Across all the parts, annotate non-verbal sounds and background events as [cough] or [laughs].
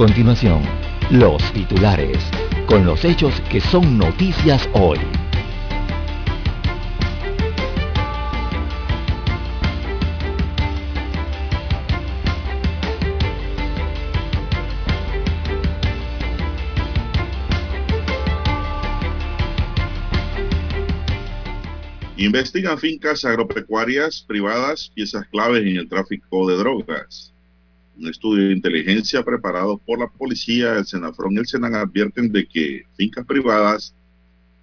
Continuación, los titulares, con los hechos que son noticias hoy. Investigan fincas agropecuarias privadas, piezas claves en el tráfico de drogas. Un estudio de inteligencia preparado por la policía, el Senafrón y el Senan advierten de que fincas privadas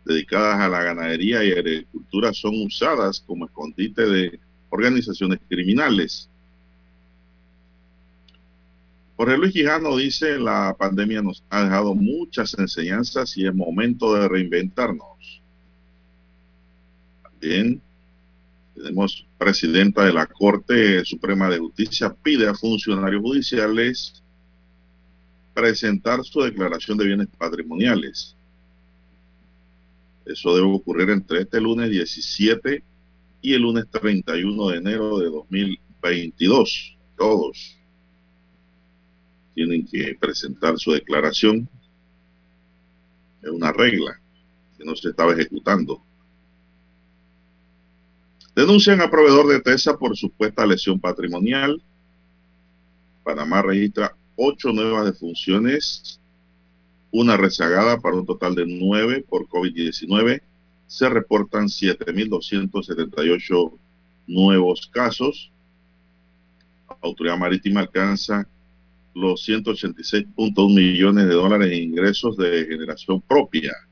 dedicadas a la ganadería y agricultura son usadas como escondite de organizaciones criminales. Jorge Luis Quijano dice, la pandemia nos ha dejado muchas enseñanzas y es momento de reinventarnos. También tenemos presidenta de la Corte Suprema de Justicia pide a funcionarios judiciales presentar su declaración de bienes patrimoniales. Eso debe ocurrir entre este lunes 17 y el lunes 31 de enero de 2022. Todos tienen que presentar su declaración. Es una regla que no se estaba ejecutando. Denuncian a proveedor de TESA por supuesta lesión patrimonial. Panamá registra ocho nuevas defunciones, una rezagada para un total de nueve por COVID-19. Se reportan 7.278 nuevos casos. Autoridad Marítima alcanza los 186.1 millones de dólares en ingresos de generación propia.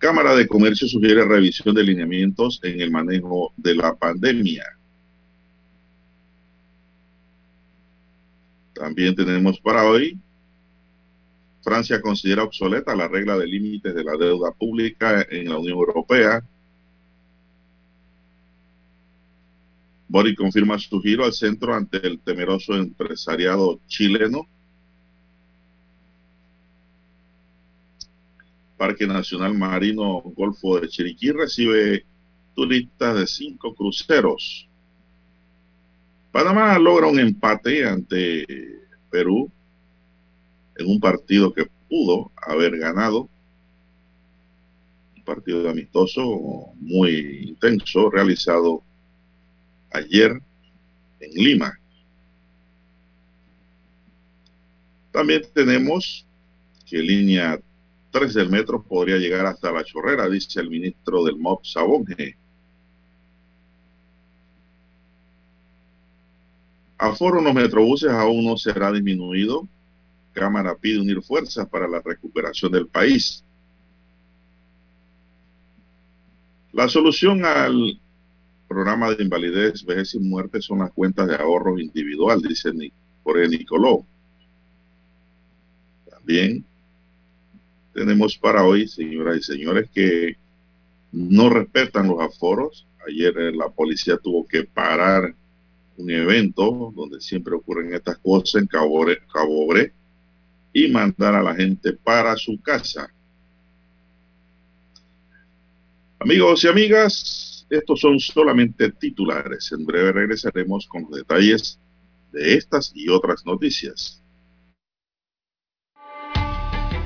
Cámara de Comercio sugiere revisión de lineamientos en el manejo de la pandemia. También tenemos para hoy, Francia considera obsoleta la regla de límites de la deuda pública en la Unión Europea. Boric confirma su giro al centro ante el temeroso empresariado chileno. Parque Nacional Marino Golfo de Chiriquí recibe turistas de cinco cruceros. Panamá logra un empate ante Perú en un partido que pudo haber ganado. Un partido amistoso muy intenso realizado ayer en Lima. También tenemos que línea 3 del metro podría llegar hasta la chorrera, dice el ministro del MOB Sabonge. Aforo en los metrobuses aún no será disminuido. Cámara pide unir fuerzas para la recuperación del país. La solución al programa de invalidez, vejez y muerte son las cuentas de ahorro individual, dice Jorge Nicoló. También tenemos para hoy, señoras y señores, que no respetan los aforos. Ayer eh, la policía tuvo que parar un evento donde siempre ocurren estas cosas en Cabo Bre y mandar a la gente para su casa. Amigos y amigas, estos son solamente titulares. En breve regresaremos con los detalles de estas y otras noticias.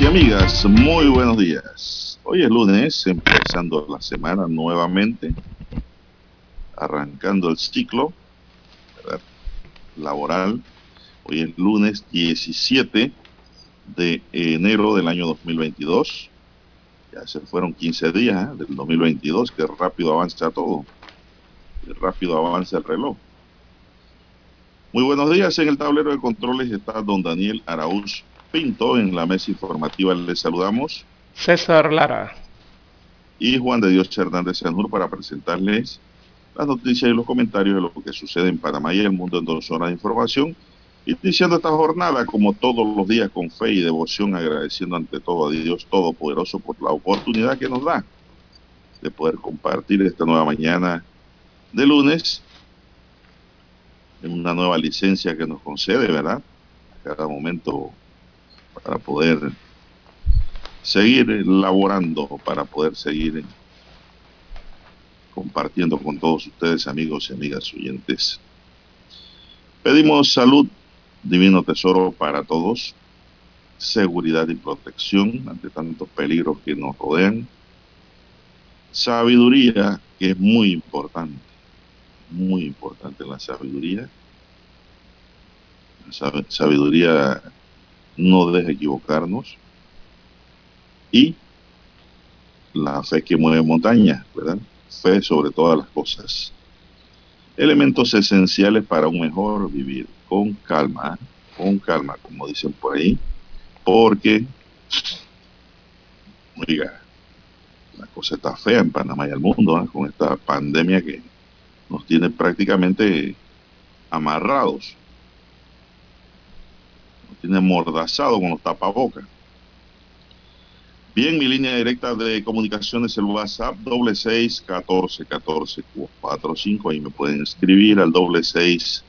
Y amigas, muy buenos días. Hoy es lunes, empezando la semana nuevamente, arrancando el ciclo laboral. Hoy es lunes 17 de enero del año 2022. Ya se fueron 15 días ¿eh? del 2022, que rápido avanza todo, que rápido avanza el reloj. Muy buenos días. En el tablero de controles está don Daniel Araúz Pinto. En la mesa informativa les saludamos. César Lara. Y Juan de Dios Hernández Sanur para presentarles las noticias y los comentarios de lo que sucede en Panamá y el mundo en dos zonas de información. Iniciando esta jornada, como todos los días, con fe y devoción, agradeciendo ante todo a Dios Todopoderoso por la oportunidad que nos da de poder compartir esta nueva mañana de lunes en una nueva licencia que nos concede, ¿verdad? A cada momento para poder seguir laborando, para poder seguir compartiendo con todos ustedes, amigos y amigas oyentes. Pedimos salud, divino tesoro para todos, seguridad y protección ante tantos peligros que nos rodean, sabiduría, que es muy importante, muy importante la sabiduría. Sabiduría no deja equivocarnos. Y la fe que mueve montañas, ¿verdad? Fe sobre todas las cosas. Elementos esenciales para un mejor vivir, con calma, con calma, como dicen por ahí, porque, oiga, la cosa está fea en Panamá y el mundo, ¿eh? con esta pandemia que nos tiene prácticamente amarrados. Tiene amordazado con los tapabocas. Bien, mi línea directa de comunicaciones, el WhatsApp, doble seis catorce catorce cuatro cinco. Ahí me pueden escribir al doble seis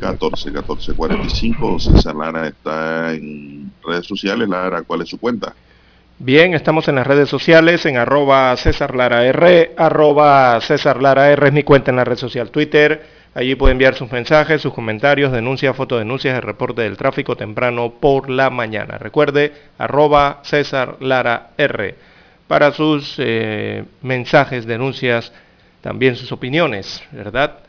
catorce catorce cuarenta y cinco. César Lara está en redes sociales. Lara, ¿cuál es su cuenta? Bien, estamos en las redes sociales, en arroba César Lara R, arroba César Lara R es mi cuenta en la red social Twitter. Allí puede enviar sus mensajes, sus comentarios, denuncias, fotodenuncias, el reporte del tráfico temprano por la mañana. Recuerde, arroba César Lara R. Para sus eh, mensajes, denuncias, también sus opiniones, ¿verdad?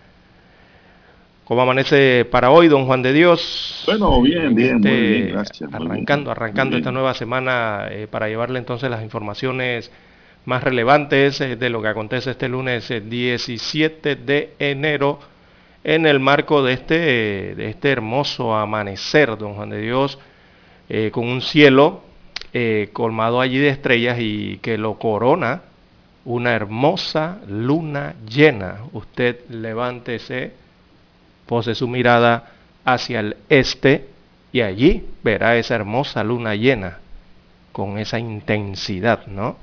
¿Cómo amanece para hoy, don Juan de Dios? Bueno, bien, bien, muy bien, gracias. Arrancando, arrancando esta nueva semana eh, para llevarle entonces las informaciones más relevantes eh, de lo que acontece este lunes 17 de enero en el marco de este, de este hermoso amanecer, don Juan de Dios, eh, con un cielo colmado allí de estrellas y que lo corona una hermosa luna llena. Usted levántese pose su mirada hacia el este y allí verá esa hermosa luna llena con esa intensidad, ¿no?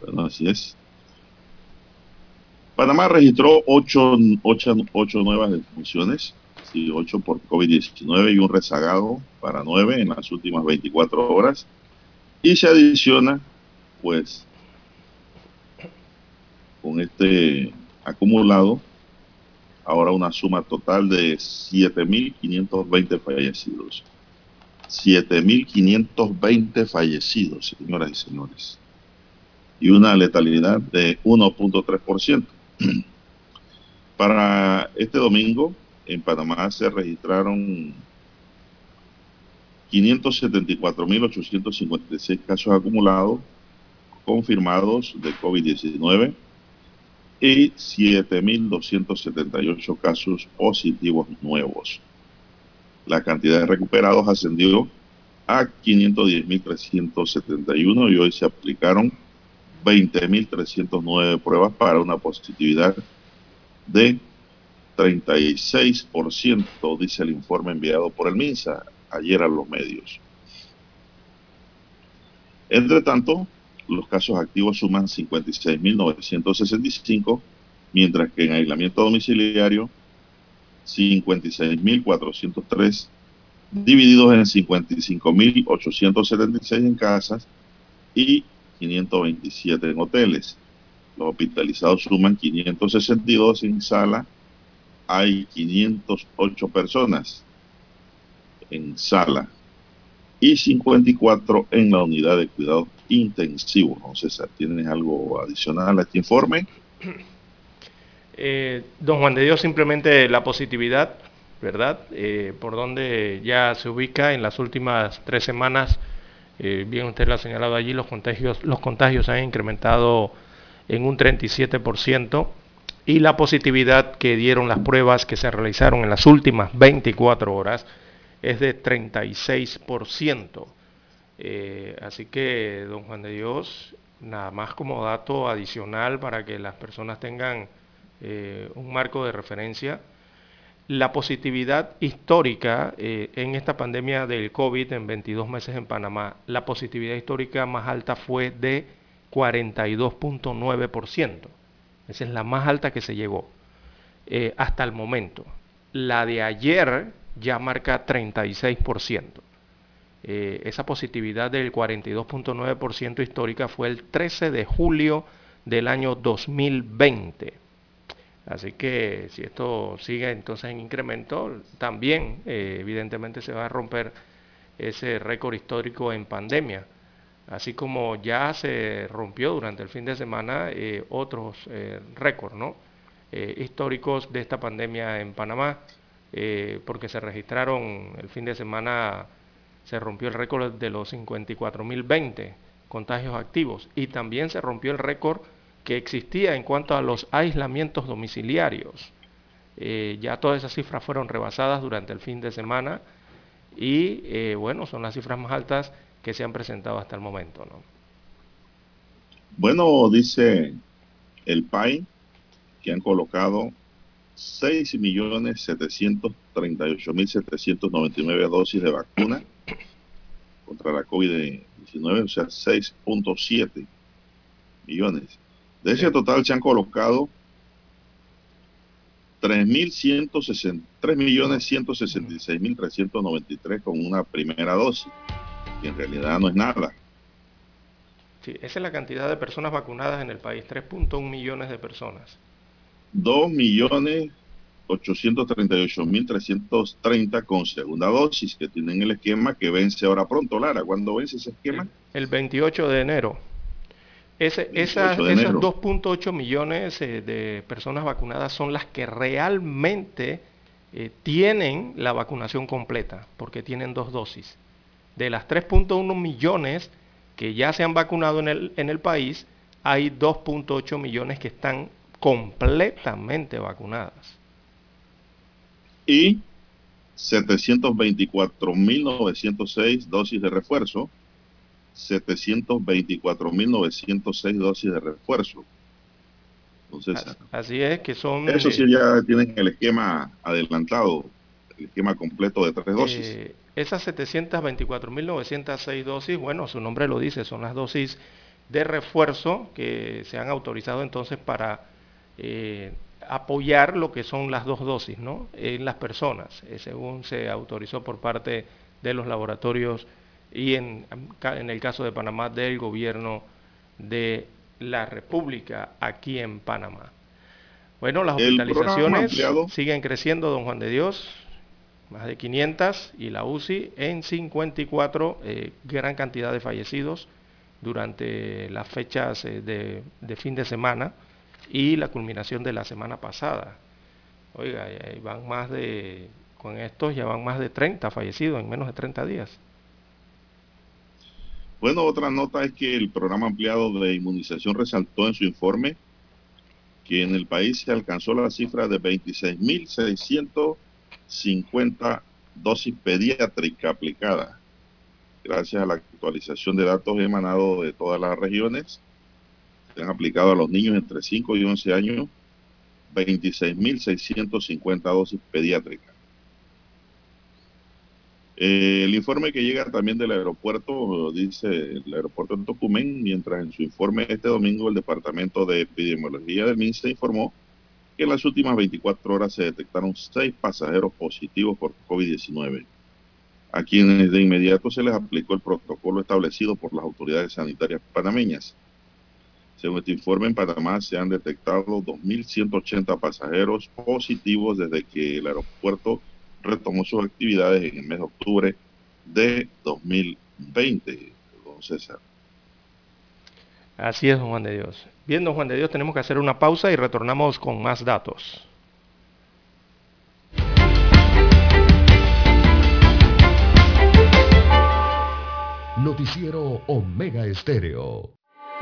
Bueno, así es. Panamá registró ocho, nuevas defunciones, sí, ocho por COVID-19 y un rezagado para nueve en las últimas 24 horas. Y se adiciona, pues, con este acumulado, ahora una suma total de 7.520 fallecidos. 7.520 fallecidos, señoras y señores. Y una letalidad de 1.3%. [clears throat] Para este domingo, en Panamá se registraron 574.856 casos acumulados confirmados de COVID-19 y 7.278 casos positivos nuevos. La cantidad de recuperados ascendió a 510.371 y hoy se aplicaron 20.309 pruebas para una positividad de 36%, dice el informe enviado por el MINSA ayer a los medios. Entre tanto, los casos activos suman 56.965, mientras que en aislamiento domiciliario 56.403, divididos en 55.876 en casas y 527 en hoteles. Los hospitalizados suman 562 en sala, hay 508 personas en sala y 54 en la unidad de cuidado intensivo. No César, ¿tienes algo adicional a este informe? Eh, don Juan de Dios, simplemente la positividad, ¿verdad? Eh, por donde ya se ubica en las últimas tres semanas, eh, bien usted lo ha señalado allí, los contagios, los contagios han incrementado en un 37% y la positividad que dieron las pruebas que se realizaron en las últimas 24 horas es de 36%. Eh, así que, don Juan de Dios, nada más como dato adicional para que las personas tengan eh, un marco de referencia, la positividad histórica eh, en esta pandemia del COVID en 22 meses en Panamá, la positividad histórica más alta fue de 42.9%. Esa es la más alta que se llegó hasta el momento. La de ayer ya marca 36%. Eh, esa positividad del 42.9% histórica fue el 13 de julio del año 2020. Así que si esto sigue entonces en incremento, también eh, evidentemente se va a romper ese récord histórico en pandemia. Así como ya se rompió durante el fin de semana eh, otros récords ¿no? históricos de esta pandemia en Panamá. Eh, porque se registraron el fin de semana, se rompió el récord de los 54.020 contagios activos y también se rompió el récord que existía en cuanto a los aislamientos domiciliarios. Eh, ya todas esas cifras fueron rebasadas durante el fin de semana y eh, bueno, son las cifras más altas que se han presentado hasta el momento. ¿no? Bueno, dice el PAI que han colocado 6.738.799 dosis de vacuna contra la COVID-19, o sea, 6.7 millones. De ese total se han colocado 3.166.393 con una primera dosis, que en realidad no es nada. Sí, esa es la cantidad de personas vacunadas en el país, 3.1 millones de personas. 2.838.330 con segunda dosis que tienen el esquema que vence ahora pronto. Lara, ¿cuándo vence ese esquema? El 28 de enero. Ese, esas, 2.8 millones eh, de personas vacunadas son las que realmente eh, tienen la vacunación completa, porque tienen dos dosis. De las 3.1 millones que ya se han vacunado en el, en el país, hay 2.8 millones que están completamente vacunadas. Y 724.906 dosis de refuerzo. 724.906 dosis de refuerzo. Entonces, así es que son... Eso sí ya tienen el esquema adelantado, el esquema completo de tres dosis. Eh, esas 724.906 dosis, bueno, su nombre lo dice, son las dosis de refuerzo que se han autorizado entonces para eh, apoyar lo que son las dos dosis ¿no? en las personas, eh, según se autorizó por parte de los laboratorios y en, en el caso de Panamá del gobierno de la República aquí en Panamá. Bueno, las hospitalizaciones siguen creciendo, don Juan de Dios, más de 500 y la UCI en 54, eh, gran cantidad de fallecidos durante las fechas de, de fin de semana y la culminación de la semana pasada. Oiga, van más de, con estos ya van más de 30 fallecidos en menos de 30 días. Bueno, otra nota es que el programa ampliado de inmunización resaltó en su informe que en el país se alcanzó la cifra de 26.650 dosis pediátrica aplicada, gracias a la actualización de datos emanados de todas las regiones se han aplicado a los niños entre 5 y 11 años 26.650 dosis pediátricas. Eh, el informe que llega también del aeropuerto, dice el aeropuerto de Tocumen, mientras en su informe este domingo el Departamento de Epidemiología del MINSA informó que en las últimas 24 horas se detectaron seis pasajeros positivos por COVID-19, a quienes de inmediato se les aplicó el protocolo establecido por las autoridades sanitarias panameñas. Según este informe, en Panamá se han detectado 2.180 pasajeros positivos desde que el aeropuerto retomó sus actividades en el mes de octubre de 2020, don César. Así es, don Juan de Dios. Bien, don Juan de Dios, tenemos que hacer una pausa y retornamos con más datos. Noticiero Omega Estéreo.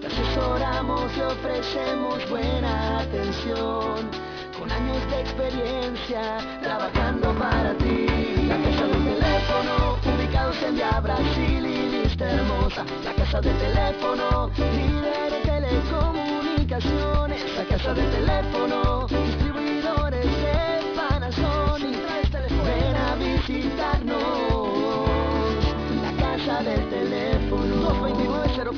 Te asesoramos y ofrecemos buena atención. Con años de experiencia, trabajando para ti. La casa del teléfono, ubicados en Via Brasil y lista hermosa. La casa del teléfono, líder de telecomunicaciones. La casa del teléfono,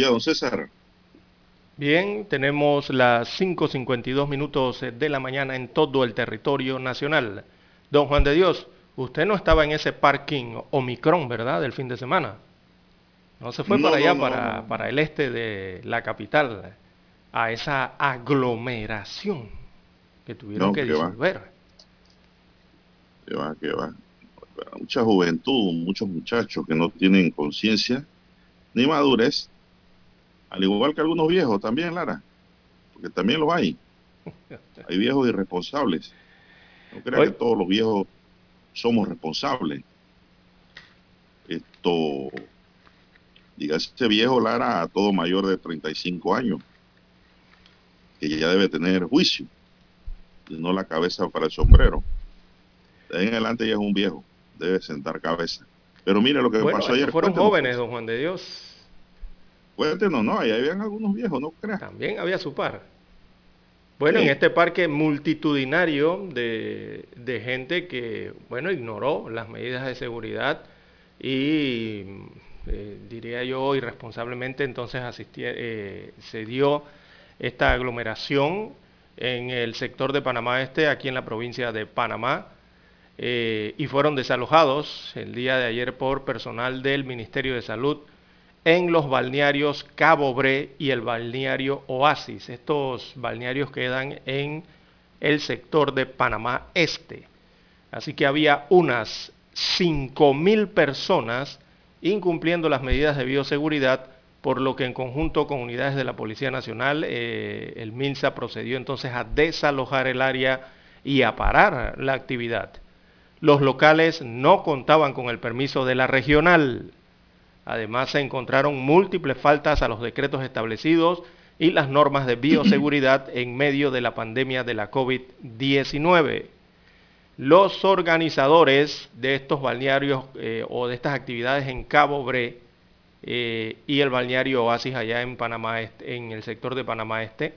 Ya, don César? Bien, tenemos las 5.52 minutos de la mañana en todo el territorio nacional. Don Juan de Dios, usted no estaba en ese parking Omicron, ¿verdad? Del fin de semana. No se fue No, para allá, no, no, para, para el este de la capital, a esa aglomeración que tuvieron que que disolver. Que va, que va. Mucha juventud, muchos muchachos que no tienen conciencia ni madurez, al igual que algunos viejos también, Lara, porque también los hay. Hay viejos irresponsables. No crea Oye. que todos los viejos somos responsables. Esto, diga este viejo Lara a todo mayor de 35 años, que ya debe tener juicio, y no la cabeza para el sombrero. De ahí en adelante ya es un viejo, debe sentar cabeza. Pero mire lo que Bueno, pasó ayer. fueron jóvenes, don Juan de Dios. Cuéntenos, no, ahí habían algunos viejos, no creas. También había su par. Bueno, Sí. en este parque multitudinario de, de gente que, bueno, ignoró las medidas de seguridad y, eh, diría yo, irresponsablemente entonces asistía, eh, se dio esta aglomeración en el sector de Panamá Este, aquí en la provincia de Panamá, eh, y fueron desalojados el día de ayer por personal del Ministerio de Salud en los balnearios Cabo Bre y el balneario Oasis. Estos balnearios quedan en el sector de Panamá Este. Así que había unas 5.000 personas incumpliendo las medidas de bioseguridad, por lo que en conjunto con unidades de la Policía Nacional, eh, el MINSA procedió entonces a desalojar el área y a parar la actividad. Los locales no contaban con el permiso de la regional. Además, se encontraron múltiples faltas a los decretos establecidos y las normas de bioseguridad [clears throat] en medio de la pandemia de la COVID-19. Los organizadores de estos balnearios eh, o de estas actividades en Cabo Bre eh, y el balneario Oasis allá en Panamá Este, en el sector de Panamá Este,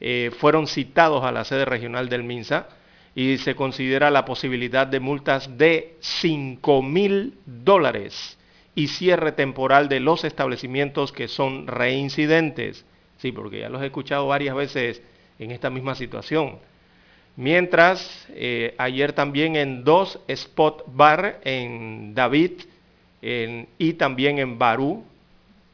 eh, fueron citados a la sede regional del MINSA y se considera la posibilidad de multas de 5 mil dólares y cierre temporal de los establecimientos que son reincidentes. Sí, porque ya los he escuchado varias veces en esta misma situación. Mientras, eh, ayer también en dos spot bar en David y también en Barú,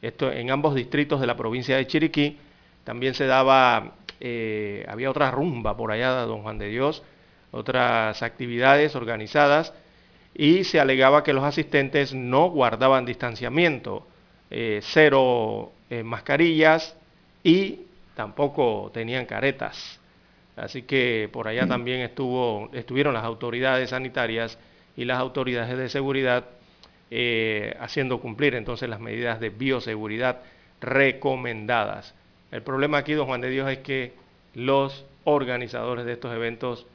esto en ambos distritos de la provincia de Chiriquí, también se daba, eh, había otra rumba por allá, Don Juan de Dios, otras actividades organizadas y se alegaba que los asistentes no guardaban distanciamiento, eh, cero eh, mascarillas y tampoco tenían caretas. Así que por allá también estuvo, estuvieron las autoridades sanitarias y las autoridades de seguridad eh, haciendo cumplir entonces las medidas de bioseguridad recomendadas. El problema aquí, don Juan de Dios, es que los organizadores de estos eventos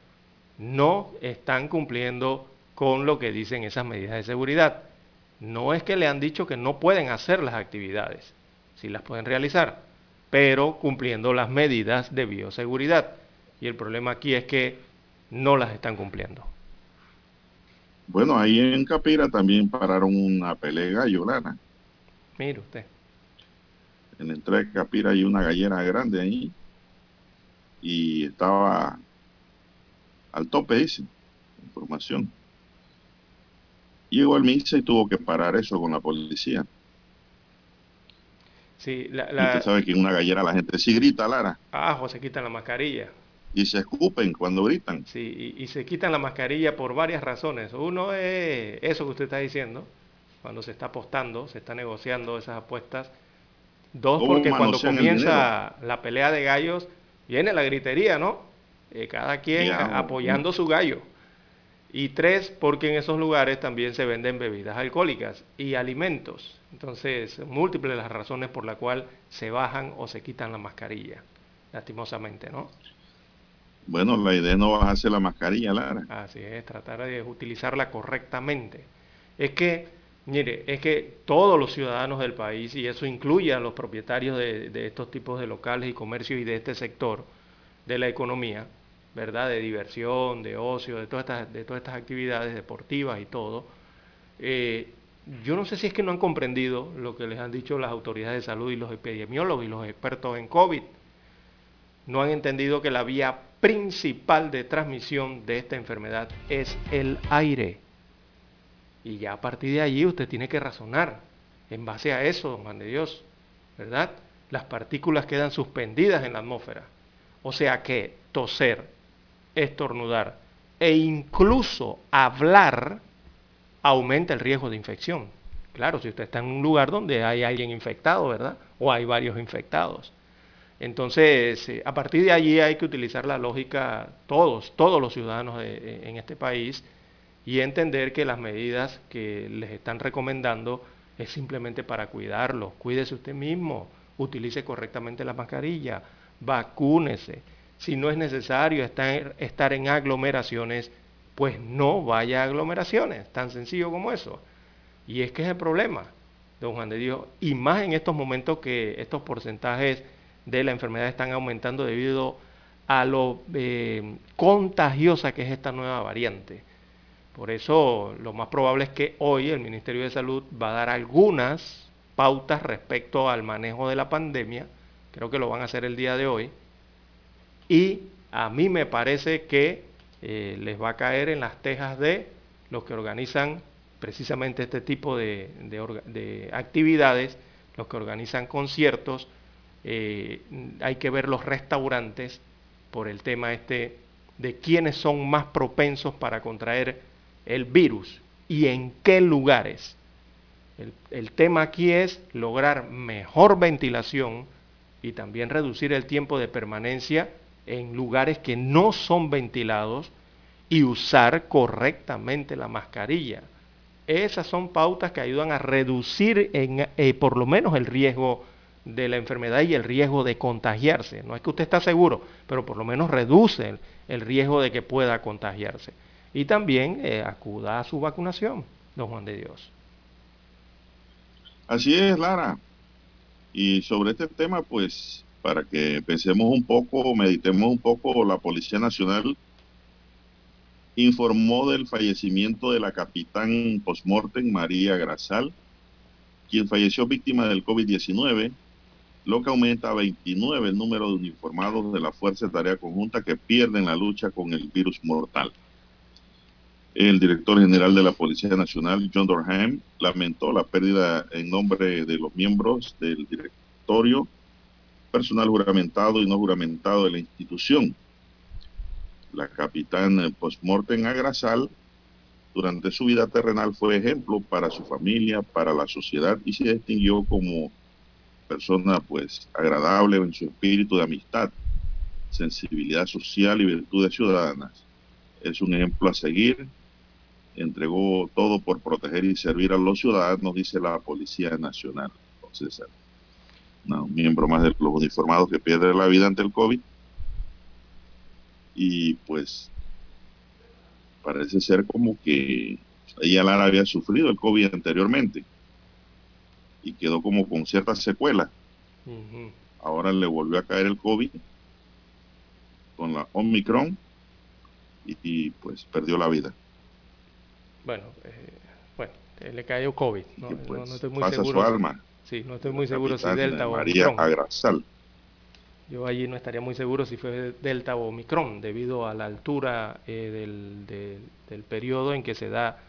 no están cumpliendo con lo que dicen esas medidas de seguridad. No es que le han dicho que no pueden hacer las actividades, sí las pueden realizar, pero cumpliendo las medidas de bioseguridad. Y el problema aquí es que no las están cumpliendo. Bueno, ahí en Capira también pararon una pelea Lara. Mire usted. En la entrada de Capira hay una gallera grande ahí. Y estaba al tope, dice, información. Llegó al MINSA y tuvo que parar eso con la policía. Sí, la, usted sabe que en una gallera la gente sí grita, Lara. Ah, o se quitan la mascarilla. Y se escupen cuando gritan. Sí, y, y, se quitan la mascarilla por varias razones. Uno es eso que usted está diciendo, cuando se está apostando, se está negociando esas apuestas. Dos, porque cuando comienza la pelea de gallos, viene la gritería, ¿no? Eh, cada quien apoyando su gallo. Y tres, porque en esos lugares también se venden bebidas alcohólicas y alimentos. Entonces, múltiples las razones por las cuales se bajan o se quitan la mascarilla, lastimosamente, ¿no? Bueno, la idea no bajarse la mascarilla, Lara. Así es, tratar de utilizarla correctamente. Es que, mire, es que todos los ciudadanos del país, y eso incluye a los propietarios de, de estos tipos de locales y comercios y de este sector de la economía, ¿verdad? De diversión, de ocio, de todas estas, de todas estas actividades deportivas y todo. Eh, yo no sé si es que no han comprendido lo que les han dicho las autoridades de salud y los epidemiólogos y los expertos en COVID. No han entendido que la vía principal de transmisión de esta enfermedad es el aire. Y ya a partir de allí usted tiene que razonar en base a eso, don Juan de Dios, ¿verdad? Las partículas quedan suspendidas en la atmósfera. O sea que toser, estornudar e incluso hablar aumenta el riesgo de infección. Claro, si usted está en un lugar donde hay alguien infectado, ¿verdad? O hay varios infectados. Entonces, eh, a partir de allí hay que utilizar la lógica, todos, todos los ciudadanos de, en este país, y entender que las medidas que les están recomendando es simplemente para cuidarlos. Cuídese usted mismo, utilice correctamente la mascarilla, vacúnese si no es necesario estar, en aglomeraciones, pues no vaya a aglomeraciones, tan sencillo como eso. Y es que es el problema, don Juan de Dios, y más en estos momentos que estos porcentajes de la enfermedad están aumentando debido a lo eh, contagiosa que es esta nueva variante. Por eso lo más probable es que hoy el Ministerio de Salud va a dar algunas pautas respecto al manejo de la pandemia, creo que lo van a hacer el día de hoy, y a mí me parece que eh, les va a caer en las tejas de los que organizan precisamente este tipo de, actividades, los que organizan conciertos, eh, hay que ver los restaurantes por el tema este de quiénes son más propensos para contraer el virus y en qué lugares. El, el, tema aquí es lograr mejor ventilación y también reducir el tiempo de permanencia en lugares que no son ventilados y usar correctamente la mascarilla. Esas son pautas que ayudan a reducir en, eh, por lo menos el riesgo de la enfermedad y el riesgo de contagiarse. No es que usted está seguro, pero por lo menos reduce el, riesgo de que pueda contagiarse. Y también eh, acuda a su vacunación, don Juan de Dios. Así es, Lara. Y sobre este tema, pues, para que pensemos un poco, meditemos un poco, la Policía Nacional informó del fallecimiento de la capitán postmortem María Grasal, quien falleció víctima del COVID-19, lo que aumenta a 29 el número de uniformados de la Fuerza de Tarea Conjunta que pierden la lucha con el virus mortal. El director general de la Policía Nacional, John Dorham, lamentó la pérdida en nombre de los miembros del directorio, personal juramentado y no juramentado de la institución la capitán postmortem Agrasal, durante su vida terrenal fue ejemplo para su familia, para la sociedad y se distinguió como persona pues agradable en su espíritu de amistad, sensibilidad social y virtudes ciudadanas. Es un ejemplo a seguir. Entregó todo por proteger y servir a los ciudadanos, dice la Policía Nacional. Un miembro más de los uniformados que pierde la vida ante el COVID y pues parece ser como que ella Lara había sufrido el COVID anteriormente y quedó como con ciertas secuelas. Ahora le volvió a caer el COVID con la Omicron y, pues perdió la vida. Bueno, eh, bueno, le cayó COVID. No, pues, no, estoy muy pasa seguro. su alma. Sí, no estoy muy seguro si Delta o María Omicron. Agrasal. Yo allí no estaría muy seguro si fue Delta o Omicron, debido a la altura eh, del, de, del, periodo en que se da,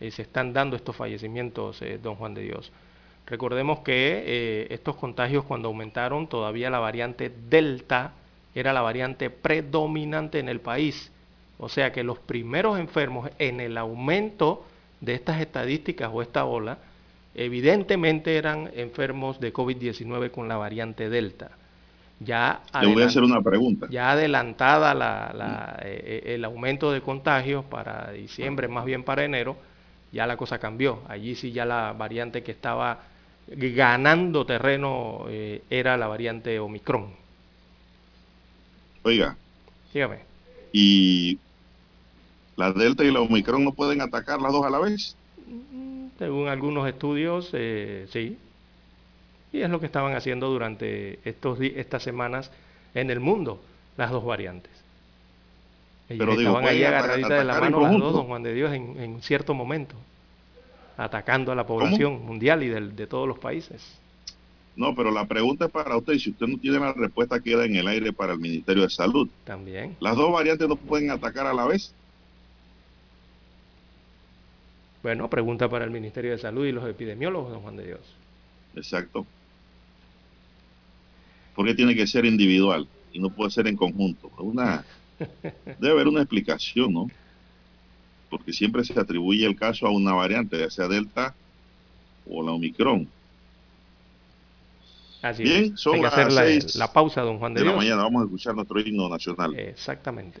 eh, se están dando estos fallecimientos, eh, don Juan de Dios. Recordemos que eh, estos contagios cuando aumentaron, todavía la variante Delta era la variante predominante en el país. O sea que los primeros enfermos en el aumento de estas estadísticas o esta ola, evidentemente eran enfermos de COVID-19 con la variante Delta ya Le voy a hacer una pregunta. Ya adelantada la, la, eh, el aumento de contagios para diciembre, más bien para enero, ya la cosa cambió. Allí sí ya la variante que estaba ganando terreno eh, era la variante Omicron. Oiga. Dígame. ¿Y la Delta y la Omicron no pueden atacar las dos a la vez? Según algunos estudios, eh, sí, y es lo que estaban haciendo durante estos estas semanas en el mundo, las dos variantes. Ellos Pero digo, estaban ahí ¿pueden agarraditas de la mano las dos, don Juan de Dios, en, en cierto momento, atacando a la población mundial y del- de todos los países. No, pero la pregunta es para usted. y Si usted no tiene la respuesta, queda en el aire para el Ministerio de Salud. También. Las dos variantes no pueden atacar a la vez. Bueno, pregunta para el Ministerio de Salud y los epidemiólogos, don Juan de Dios. Exacto. Porque tiene que ser individual y no puede ser en conjunto. Una, [laughs] debe haber una explicación, ¿no? Porque siempre se atribuye el caso a una variante, ya sea Delta o la Omicron. Así Bien, es. son Hay que las hacer la, seis la pausa, don Juan de, De la Dios. mañana vamos a escuchar nuestro himno nacional. Exactamente.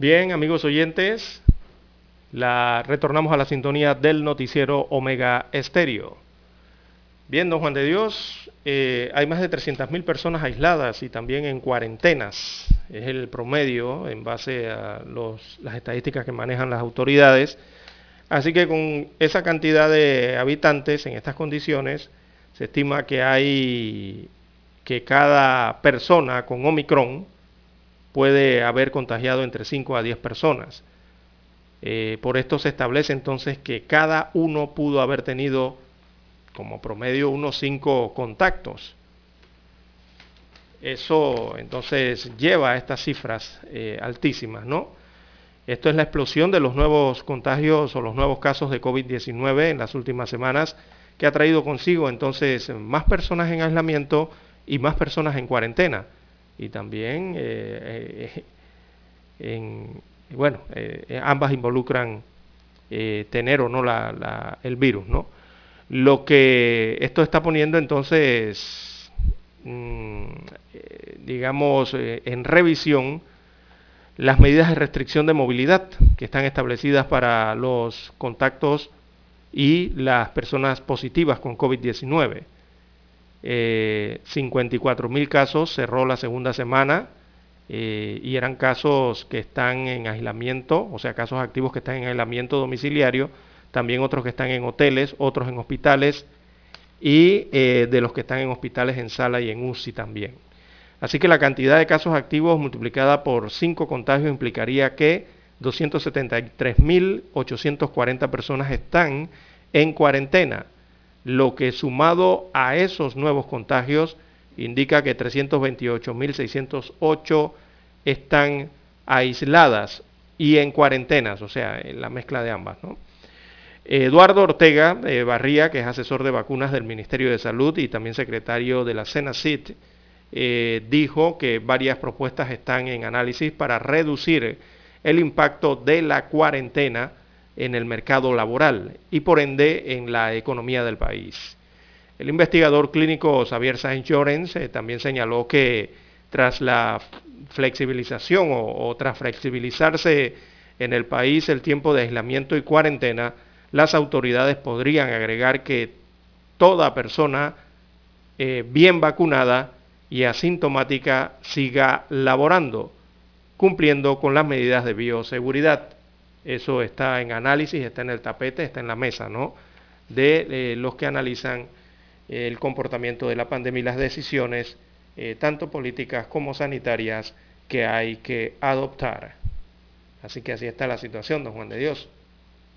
Bien, amigos oyentes, la, retornamos a la sintonía del noticiero Omega Estéreo. Bien, don Juan de Dios, eh, hay más de 300.000 personas aisladas y también en cuarentenas. Es el promedio en base a las estadísticas que manejan las autoridades. Así que con esa cantidad de habitantes en estas condiciones, se estima que hay que cada persona con Omicron, puede haber contagiado entre 5 a 10 personas. Eh, por esto se establece entonces que cada uno pudo haber tenido como promedio unos 5 contactos. Eso entonces lleva a estas cifras eh, altísimas, ¿no? Esto es la explosión de los nuevos contagios o los nuevos casos de COVID-19 en las últimas semanas, que ha traído consigo entonces más personas en aislamiento y más personas en cuarentena y también eh, eh, en, bueno, eh, ambas involucran tener o no la, el virus, ¿no? Lo que esto está poniendo entonces, mm, digamos, en revisión las medidas de restricción de movilidad que están establecidas para los contactos y las personas positivas con COVID-19 eh, 54 mil casos cerró la segunda semana eh, y eran casos que están en aislamiento, o sea, casos activos que están en aislamiento domiciliario, también otros que están en hoteles, otros en hospitales y eh, de los que están en hospitales en sala y en UCI también. Así que la cantidad de casos activos multiplicada por 5 contagios implicaría que 273.840 personas están en cuarentena lo que sumado a esos nuevos contagios indica que 328.608 están aisladas y en cuarentenas, o sea, en la mezcla de ambas. Eduardo Ortega eh, Barría, que es asesor de vacunas del Ministerio de Salud y también secretario de la CENACIT, eh, dijo que varias propuestas están en análisis para reducir el impacto de la cuarentena en el mercado laboral y por ende en la economía del país. El investigador clínico Xavier Sáenz Llorens eh, también señaló que tras la flexibilización o, tras flexibilizarse en el país el tiempo de aislamiento y cuarentena, las autoridades podrían agregar que toda persona eh, bien vacunada y asintomática siga laborando, cumpliendo con las medidas de bioseguridad. Eso está en análisis, está en el tapete, está en la mesa, ¿no? De eh, los que analizan el comportamiento de la pandemia y las decisiones, eh, tanto políticas como sanitarias, que hay que adoptar. Así que así está la situación, don Juan de Dios.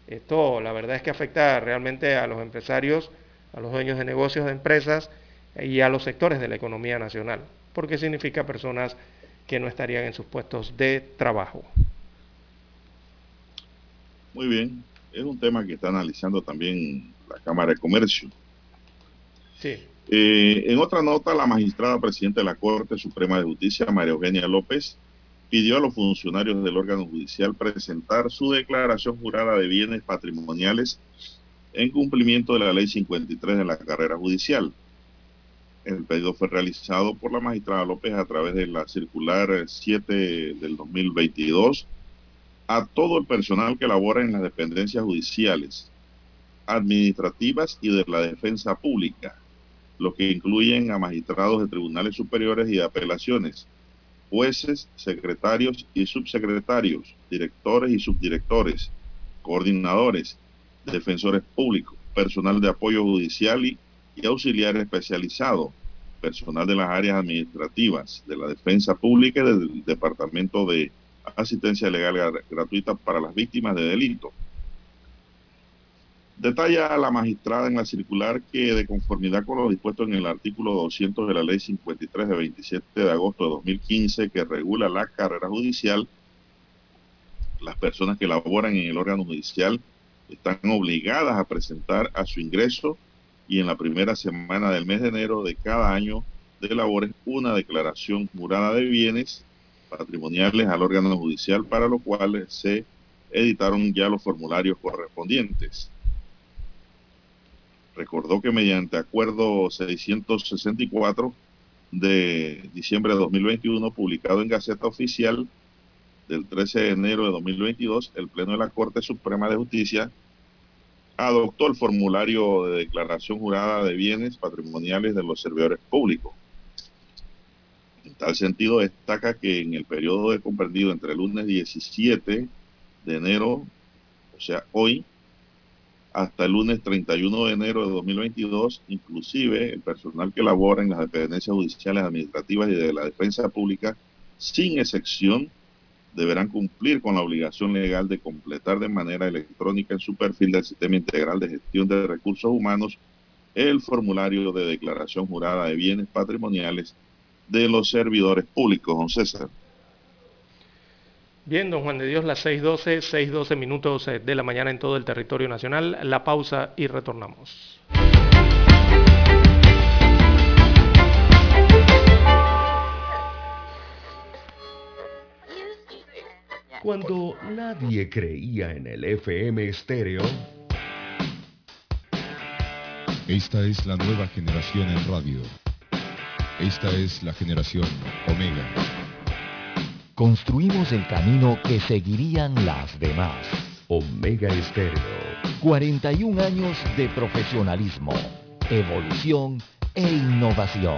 Esto, la verdad es que afecta realmente a los empresarios, a los dueños de negocios, de empresas y a los sectores de la economía nacional, porque significa personas que no estarían en sus puestos de trabajo. Muy bien, es un tema que está analizando también la Cámara de Comercio. Sí. Eh, en otra nota, la magistrada presidenta de la Corte Suprema de Justicia, María Eugenia López, pidió a los funcionarios del órgano judicial presentar su declaración jurada de bienes patrimoniales en cumplimiento de la Ley 53 de la carrera judicial. El pedido fue realizado por la magistrada López a través de la circular 7 del 2022 a todo el personal que labora en las dependencias judiciales, administrativas y de la defensa pública, lo que incluyen a magistrados de tribunales superiores y de apelaciones, jueces, secretarios y subsecretarios, directores y subdirectores, coordinadores, defensores públicos, personal de apoyo judicial y, auxiliar especializado, personal de las áreas administrativas de la defensa pública y del Departamento de Asistencia Legal Gratuita para las Víctimas de Delito. Detalla la magistrada en la circular que de conformidad con lo dispuesto en el artículo 200 de la ley 53 de 27 de agosto de 2015 que regula la carrera judicial, las personas que laboran en el órgano judicial están obligadas a presentar a su ingreso y en la primera semana del mes de enero de cada año de labores una declaración jurada de bienes patrimoniales al órgano judicial para lo cual se editaron ya los formularios correspondientes. Recordó que mediante acuerdo 664 de diciembre de 2021 publicado en Gaceta Oficial del 13 de enero de 2022, el Pleno de la Corte Suprema de Justicia adoptó el formulario de declaración jurada de bienes patrimoniales de los servidores públicos. En tal sentido, destaca que en el periodo de comprendido entre el lunes 17 de enero, o sea, hoy, hasta el lunes 31 de enero de 2022, inclusive el personal que labora en las dependencias judiciales, administrativas y de la defensa pública, sin excepción, deberán cumplir con la obligación legal de completar de manera electrónica en su perfil del Sistema Integral de Gestión de Recursos Humanos el formulario de declaración jurada de bienes patrimoniales de los servidores públicos, don César. Bien, don Juan de Dios, las 6.12, 6.12 minutos eh, de la mañana en todo el territorio nacional. La pausa y retornamos. Cuando nadie creía en el FM estéreo. Esta es la nueva generación en radio. Esta es la generación Omega. Construimos el camino que seguirían las demás. Omega Estéreo. 41 años de profesionalismo, evolución e innovación.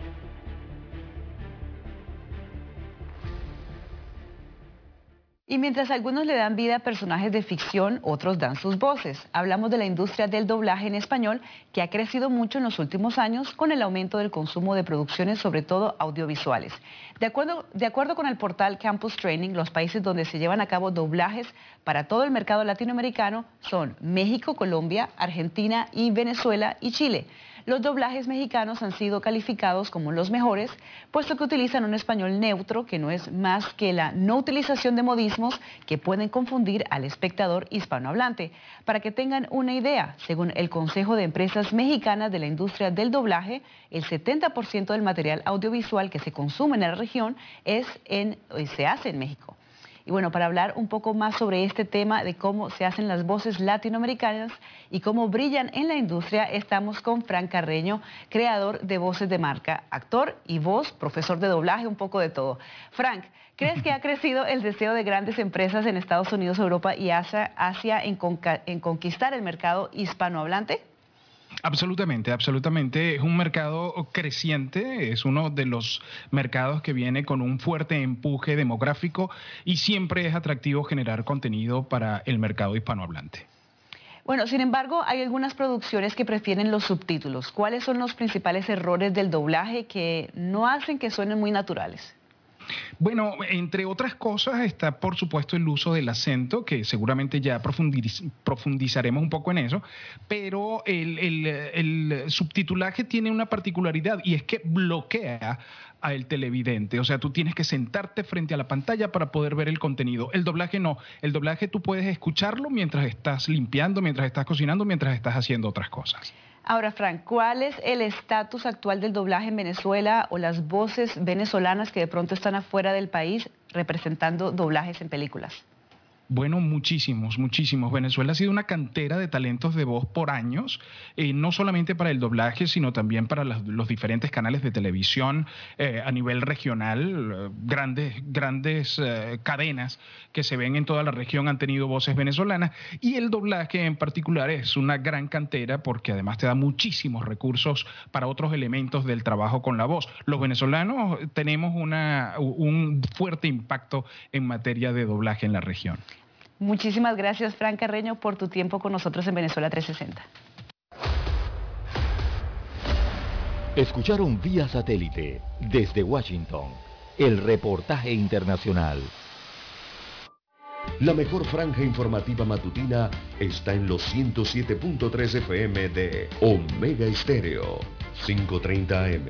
Y mientras algunos le dan vida a personajes de ficción, otros dan sus voces. Hablamos de la industria del doblaje en español, que ha crecido mucho en los últimos años con el aumento del consumo de producciones, sobre todo audiovisuales. De acuerdo, con el portal Campus Training, los países donde se llevan a cabo doblajes para todo el mercado latinoamericano son México, Colombia, Argentina y Venezuela y Chile. Los doblajes mexicanos han sido calificados como los mejores, puesto que utilizan un español neutro, que no es más que la no utilización de modismos que pueden confundir al espectador hispanohablante. Para que tengan una idea, según el Consejo de Empresas Mexicanas de la Industria del Doblaje, el 70% del material audiovisual que se consume en la región es en, se hace en México. Y bueno, para hablar un poco más sobre este tema de cómo se hacen las voces latinoamericanas y cómo brillan en la industria, estamos con Frank Carreño, creador de Voces de Marca, actor y voz, profesor de doblaje, un poco de todo. Frank, ¿crees que ha [laughs] crecido el deseo de grandes empresas en Estados Unidos, Europa y Asia, Asia en, en conquistar el mercado hispanohablante? Absolutamente, absolutamente. Es un mercado creciente, es uno de los mercados que viene con un fuerte empuje demográfico y siempre es atractivo generar contenido para el mercado hispanohablante. Bueno, sin embargo, hay algunas producciones que prefieren los subtítulos. ¿Cuáles son los principales errores del doblaje que no hacen que suenen muy naturales? Bueno, entre otras cosas está por supuesto el uso del acento, que seguramente ya profundizaremos un poco en eso, pero el, subtitulaje tiene una particularidad y es que bloquea al televidente. O sea, tú tienes que sentarte frente a la pantalla para poder ver el contenido. El doblaje no. El doblaje tú puedes escucharlo mientras estás limpiando, mientras estás cocinando, mientras estás haciendo otras cosas. Ahora, Frank, ¿cuál es el estatus actual del doblaje en Venezuela o las voces venezolanas que de pronto están afuera del país representando doblajes en películas? Bueno, muchísimos, muchísimos. Venezuela ha sido una cantera de talentos de voz por años, eh, no solamente para el doblaje, sino también para los, los diferentes canales de televisión eh, a nivel regional. Grandes, grandes eh, cadenas que se ven en toda la región han tenido voces venezolanas y el doblaje en particular es una gran cantera porque además te da muchísimos recursos para otros elementos del trabajo con la voz. Los venezolanos tenemos una, un fuerte impacto en materia de doblaje en la región. Muchísimas gracias, Fran Carreño, por tu tiempo con nosotros en Venezuela 360. Escucharon vía satélite desde Washington el reportaje internacional. La mejor franja informativa matutina está en los 107.3 FM de Omega Estéreo, 530 AM.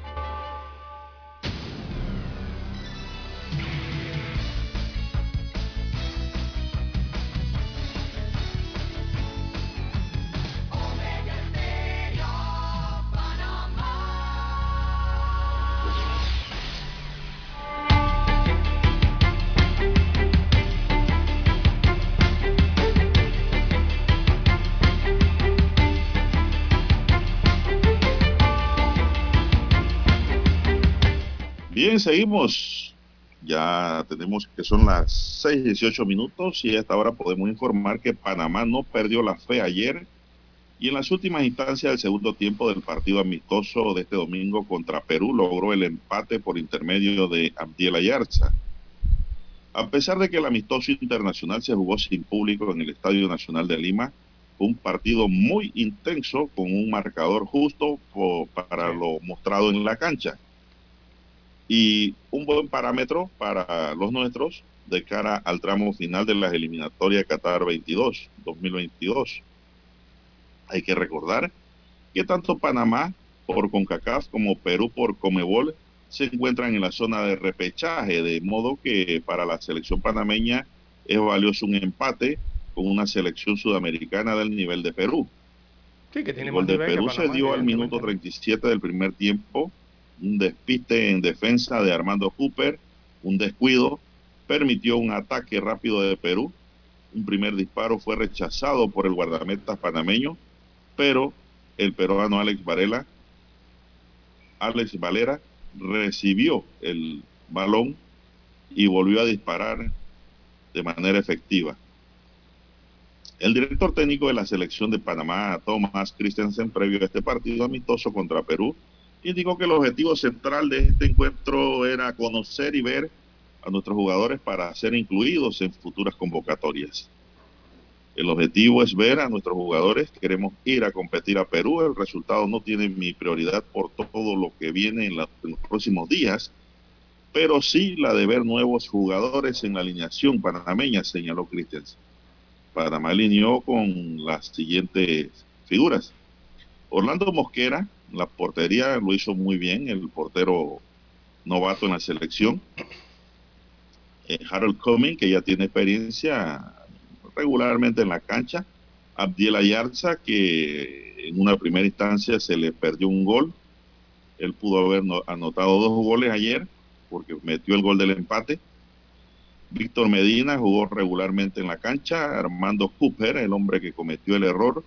Seguimos. Ya tenemos que son las 6:18 minutos y a esta hora podemos informar que Panamá no perdió la fe ayer y en las últimas instancias del segundo tiempo del partido amistoso de este domingo contra Perú logró el empate por intermedio de Abdiel Ayarza. A pesar de que el amistoso internacional se jugó sin público en el Estadio Nacional de Lima, fue un partido muy intenso con un marcador justo para lo mostrado en la cancha y un buen parámetro para los nuestros de cara al tramo final de las eliminatorias Qatar 22, 2022. Hay que recordar que tanto Panamá por CONCACAF como Perú por Comebol se encuentran en la zona de repechaje, de modo que para la selección panameña es valioso un empate con una selección sudamericana del nivel de Perú. Sí, que tiene El gol más de que Perú se dio al minuto evidentemente. 37 del primer tiempo, un despiste en defensa de Armando Cooper, un descuido, permitió un ataque rápido de Perú. Un primer disparo fue rechazado por el guardameta panameño, pero el peruano Alex Varela, Alex Valera recibió el balón y volvió a disparar de manera efectiva. El director técnico de la selección de Panamá, Thomas Christensen, previo a este partido amistoso contra Perú, indicó que el objetivo central de este encuentro era conocer y ver a nuestros jugadores para ser incluidos en futuras convocatorias. El objetivo es ver a nuestros jugadores, queremos ir a competir a Perú, el resultado no tiene mi prioridad por todo lo que viene en, los próximos días, pero sí la de ver nuevos jugadores en la alineación panameña, señaló Christensen. Panamá alineó con las siguientes figuras. Orlando Mosquera, la portería lo hizo muy bien, el portero novato en la selección. Eh, Harold Cumming, que ya tiene experiencia regularmente en la cancha. Abdiel Ayarza, que en una primera instancia se le perdió un gol. Él pudo haber no- anotado dos goles ayer porque metió el gol del empate. Víctor Medina jugó regularmente en la cancha. Armando Cooper, el hombre que cometió el error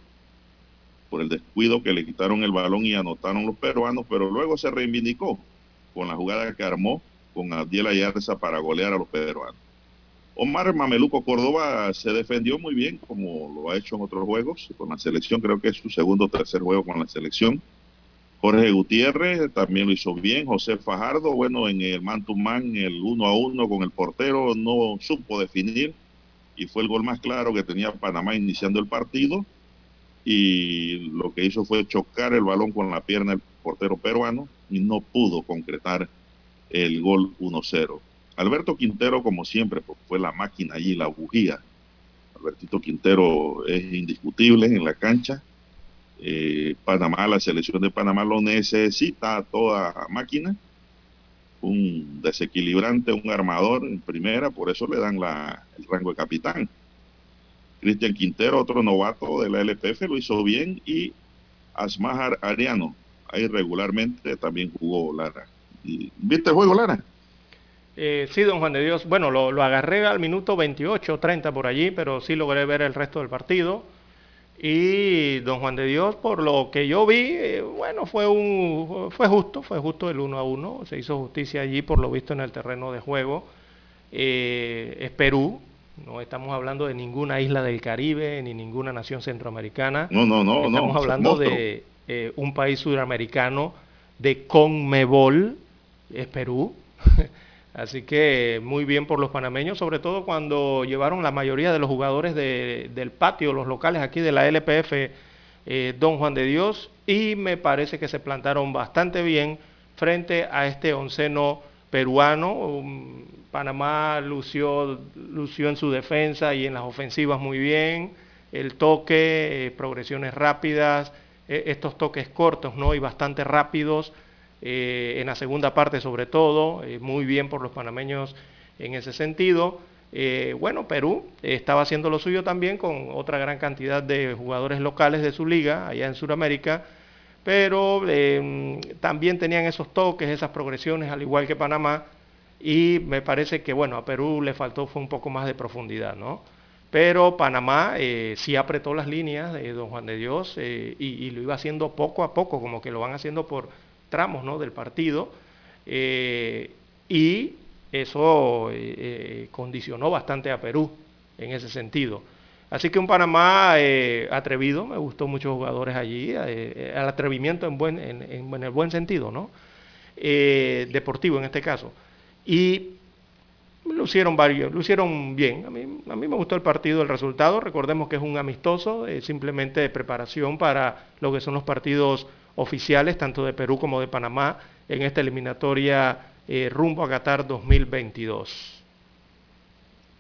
por el descuido que le quitaron el balón y anotaron los peruanos, pero luego se reivindicó con la jugada que armó con Abdiel Ayarza para golear a los peruanos. Omar Mameluco Córdoba se defendió muy bien, como lo ha hecho en otros juegos con la selección. Creo que es su segundo o tercer juego con la selección. Jorge Gutiérrez también lo hizo bien. José Fajardo, bueno, en el man to man, el uno a uno con el portero, no supo definir y fue el gol más claro que tenía Panamá iniciando el partido. Y lo que hizo fue chocar el balón con la pierna del portero peruano y no pudo concretar el gol 1-0. Alberto Quintero, como siempre, pues, fue la máquina allí, la bujía. Albertito Quintero es indiscutible en la cancha. Eh, Panamá, la selección de Panamá lo necesita a toda máquina. Un desequilibrante, un armador en primera, por eso le dan la, el rango de capitán. Cristian Quintero, otro novato de la LPF, lo hizo bien y Asmahar Ariano, ahí regularmente también jugó Lara. ¿Viste el juego, Lara? Eh, sí, don Juan de Dios. Bueno, lo, lo, agarré al minuto 28, 30 por allí, pero sí logré ver el resto del partido. Y don Juan de Dios, por lo que yo vi, eh, bueno, fue un fue justo, fue justo el 1 a 1. Se hizo justicia allí, por lo visto, en el terreno de juego. Eh, es Perú, no estamos hablando de ninguna isla del Caribe ni ninguna nación centroamericana. No, no, no. Estamos no, hablando de eh, un país sudamericano de Conmebol, es Perú. [laughs] Así que muy bien por los panameños, sobre todo cuando llevaron la mayoría de los jugadores de, del patio, los locales aquí de la LPF, eh, Don Juan de Dios, y me parece que se plantaron bastante bien frente a este onceno peruano. Um, Panamá lució, lució en su defensa y en las ofensivas muy bien, el toque, eh, progresiones rápidas, eh, estos toques cortos ¿no? y bastante rápidos eh, en la segunda parte sobre todo, muy bien por los panameños en ese sentido. Bueno, Perú estaba haciendo lo suyo también con otra gran cantidad de jugadores locales de su liga allá en Sudamérica, pero también tenían esos toques, esas progresiones, al igual que Panamá, y me parece que, bueno, a Perú le faltó fue un poco más de profundidad, ¿no? Pero Panamá sí apretó las líneas de Don Juan de Dios y, y, lo iba haciendo poco a poco, como que lo van haciendo por tramos ¿no? del partido eh, y eso eh, eh, condicionó bastante a Perú en ese sentido. Así que un Panamá atrevido, me gustó muchos jugadores allí, al atrevimiento en, buen, en, en, el buen sentido, ¿no? deportivo en este caso. Y lo hicieron varios, lo hicieron bien. A mí, a mí me gustó el partido, el resultado. Recordemos que es un amistoso, simplemente de preparación para lo que son los partidos oficiales, tanto de Perú como de Panamá, en esta eliminatoria eh, rumbo a Qatar 2022.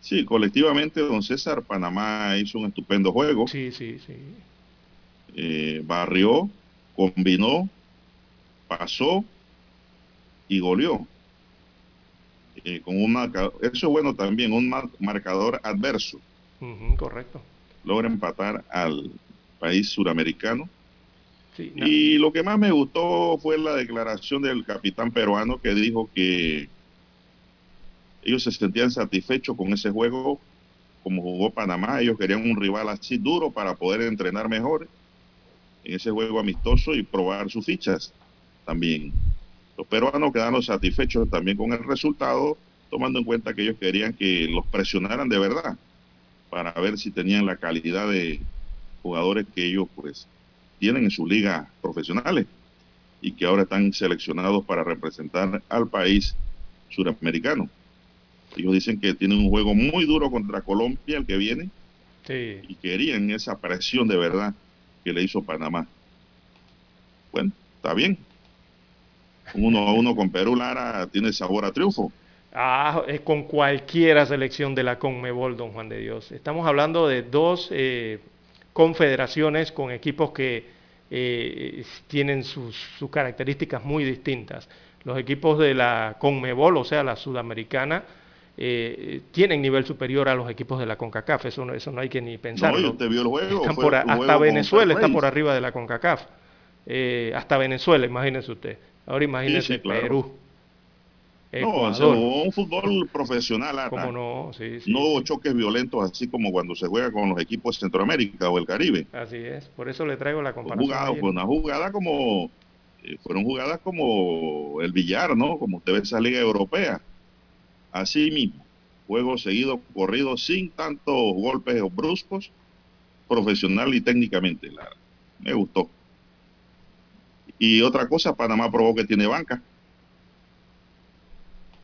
Sí, colectivamente, don César, Panamá hizo un estupendo juego. Sí, sí, sí. Eh, barrió, combinó, pasó y goleó. Eh, con un marcador, eso es bueno también, un marcador adverso. Uh -huh, correcto. Logra empatar al país suramericano Sí, no. Y lo que más me gustó fue la declaración del capitán peruano que dijo que ellos se sentían satisfechos con ese juego, como jugó Panamá. Ellos querían un rival así duro para poder entrenar mejor en ese juego amistoso y probar sus fichas también. Los peruanos quedaron satisfechos también con el resultado, tomando en cuenta que ellos querían que los presionaran de verdad para ver si tenían la calidad de jugadores que ellos pues tienen en su liga profesionales y que ahora están seleccionados para representar al país suramericano. Ellos dicen que tienen un juego muy duro contra Colombia el que viene sí. y querían esa presión de verdad que le hizo Panamá. Bueno, está bien. Uno a uno con Perú Lara tiene sabor a triunfo. Ah, es con cualquiera selección de la Conmebol, don Juan de Dios. Estamos hablando de dos eh, confederaciones con equipos que eh, tienen sus, sus, características muy distintas. Los equipos de la Conmebol, o sea, la sudamericana, eh, tienen nivel superior a los equipos de la CONCACAF, eso no, eso no hay que ni pensarlo. No, usted vio el juego, Están por, hasta Venezuela está por arriba de la CONCACAF. Eh, hasta Venezuela, imagínese usted. Ahora imagínese sí, sí, claro. Perú. No, eso, un fútbol profesional. ¿Cómo no? Sí, sí, no hubo sí. choques violentos así como cuando se juega con los equipos de Centroamérica o el Caribe. Así es, por eso le traigo la comparación. Jugado, fue una jugada como, eh, fueron jugadas como el billar, ¿no? Como usted ve esa liga europea. Así mismo, juego seguido, corrido, sin tantos golpes bruscos, profesional y técnicamente. La, me gustó. Y otra cosa, Panamá probó que tiene banca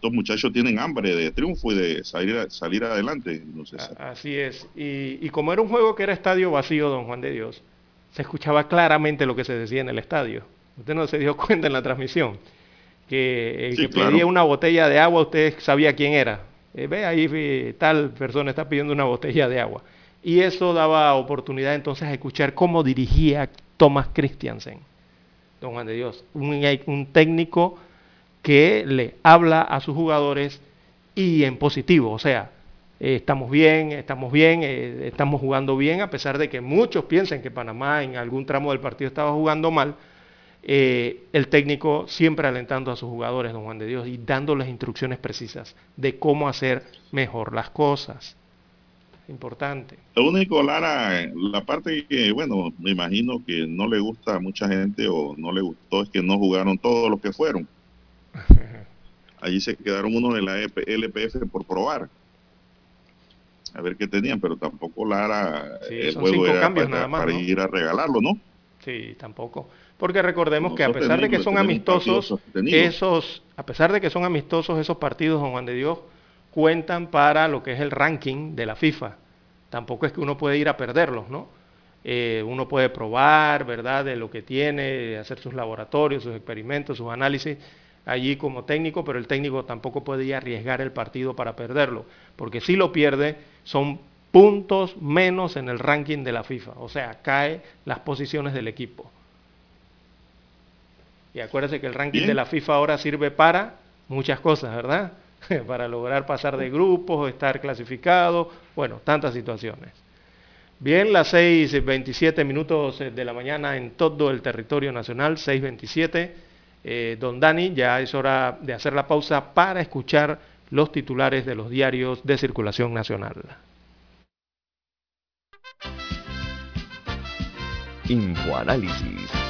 estos muchachos tienen hambre de triunfo y de salir, salir adelante. No sé, Así es. Y, y, como era un juego que era estadio vacío, don Juan de Dios, se escuchaba claramente lo que se decía en el estadio. Usted no se dio [laughs] cuenta en la transmisión. Que el sí, que claro. pedía una botella de agua, usted sabía quién era. Eh, ve ahí, eh, tal persona está pidiendo una botella de agua. Y eso daba oportunidad entonces a escuchar cómo dirigía Thomas Christiansen. Don Juan de Dios, un, un técnico que le habla a sus jugadores y en positivo, o sea, eh, estamos bien, estamos bien, eh, estamos jugando bien, a pesar de que muchos piensen que Panamá en algún tramo del partido estaba jugando mal, eh, el técnico siempre alentando a sus jugadores, don Juan de Dios, y dándoles instrucciones precisas de cómo hacer mejor las cosas. Importante. Lo único, Lara, la parte que, bueno, me imagino que no le gusta a mucha gente o no le gustó es que no jugaron todos los que fueron. [laughs] Allí se quedaron unos de la LPF por probar. A ver qué tenían, pero tampoco Lara Sí, el juego cinco era cambios para, nada más, para ¿no? ir a regalarlo, ¿no? Sí, tampoco. Porque recordemos que a pesar de que son tenemos amistosos, esos, a pesar de que son amistosos esos partidos, don Juan de Dios, cuentan para lo que es el ranking de la FIFA. Tampoco es que uno puede ir a perderlos, ¿no? Eh, uno puede probar, ¿verdad?, de lo que tiene, hacer sus laboratorios, sus experimentos, sus análisis allí como técnico, pero el técnico tampoco puede ir a arriesgar el partido para perderlo, porque si lo pierde son puntos menos en el ranking de la FIFA, o sea, cae las posiciones del equipo. Y acuérdese que el ranking Bien. de la FIFA ahora sirve para muchas cosas, ¿verdad? [laughs] para lograr pasar de grupos, estar clasificado, bueno, tantas situaciones. Bien, las 6.27 minutos eh, de la mañana en todo el territorio nacional, 6.27. Eh, don Dani, ya es hora de hacer la pausa para escuchar los titulares de los diarios de circulación nacional. Infoanálisis.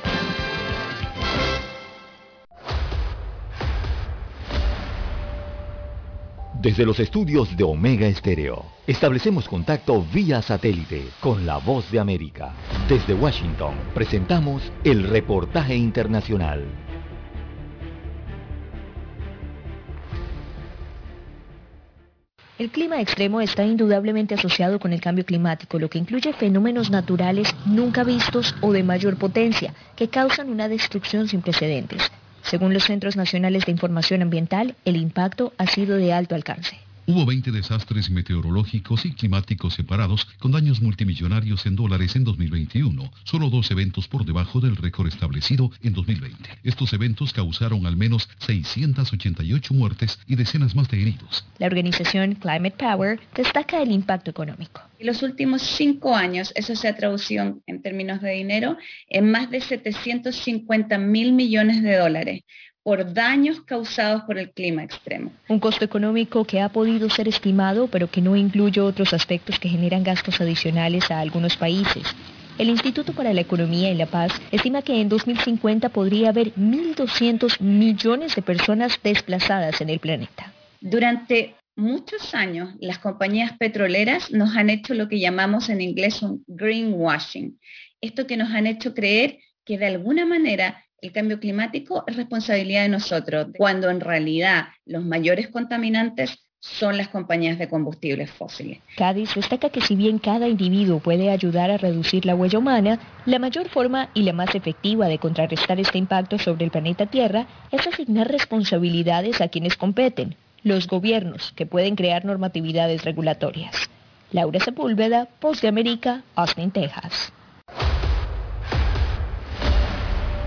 Desde los estudios de Omega Estéreo, establecemos contacto vía satélite con la voz de América. Desde Washington, presentamos el reportaje internacional. El clima extremo está indudablemente asociado con el cambio climático, lo que incluye fenómenos naturales nunca vistos o de mayor potencia, que causan una destrucción sin precedentes. Según los Centros Nacionales de Información Ambiental, el impacto ha sido de alto alcance. Hubo 20 desastres meteorológicos y climáticos separados con daños multimillonarios en dólares en 2021, solo dos eventos por debajo del récord establecido en 2020. Estos eventos causaron al menos 688 muertes y decenas más de heridos. La organización Climate Power destaca el impacto económico. En los últimos cinco años, eso se ha traducido en- términos de dinero en más de 750 mil millones de dólares por daños causados por el clima extremo. Un costo económico que ha podido ser estimado, pero que no incluye otros aspectos que generan gastos adicionales a algunos países. El Instituto para la Economía y la Paz estima que en 2050 podría haber 1.200 millones de personas desplazadas en el planeta. Durante muchos años, las compañías petroleras nos han hecho lo que llamamos en inglés un greenwashing. Esto que nos han hecho creer que de alguna manera el cambio climático es responsabilidad de nosotros, cuando en realidad los mayores contaminantes son las compañías de combustibles fósiles. Cádiz destaca que si bien cada individuo puede ayudar a reducir la huella humana, la mayor forma y la más efectiva de contrarrestar este impacto sobre el planeta Tierra es asignar responsabilidades a quienes competen, los gobiernos, que pueden crear normatividades regulatorias. Laura Sepúlveda, Post de América, Austin, Texas.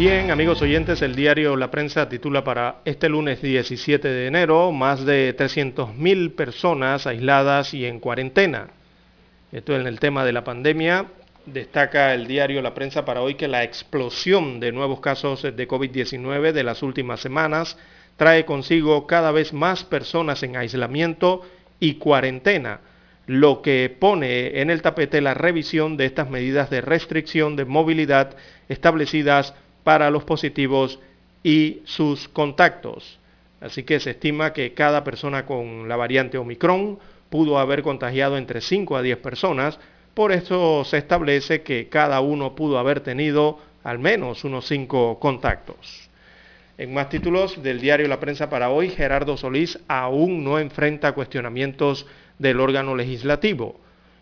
Bien, amigos oyentes, el diario La Prensa titula para este lunes 17 de enero más de 300.000 personas aisladas y en cuarentena. Esto en el tema de la pandemia. Destaca el diario La Prensa para hoy que la explosión de nuevos casos de COVID-19 de las últimas semanas trae consigo cada vez más personas en aislamiento y cuarentena, lo que pone en el tapete la revisión de estas medidas de restricción de movilidad establecidas para los positivos y sus contactos. Así que se estima que cada persona con la variante Omicron pudo haber contagiado entre 5 a 10 personas, por eso se establece que cada uno pudo haber tenido al menos unos 5 contactos. En más títulos del diario La Prensa para hoy, Gerardo Solís aún no enfrenta cuestionamientos del órgano legislativo.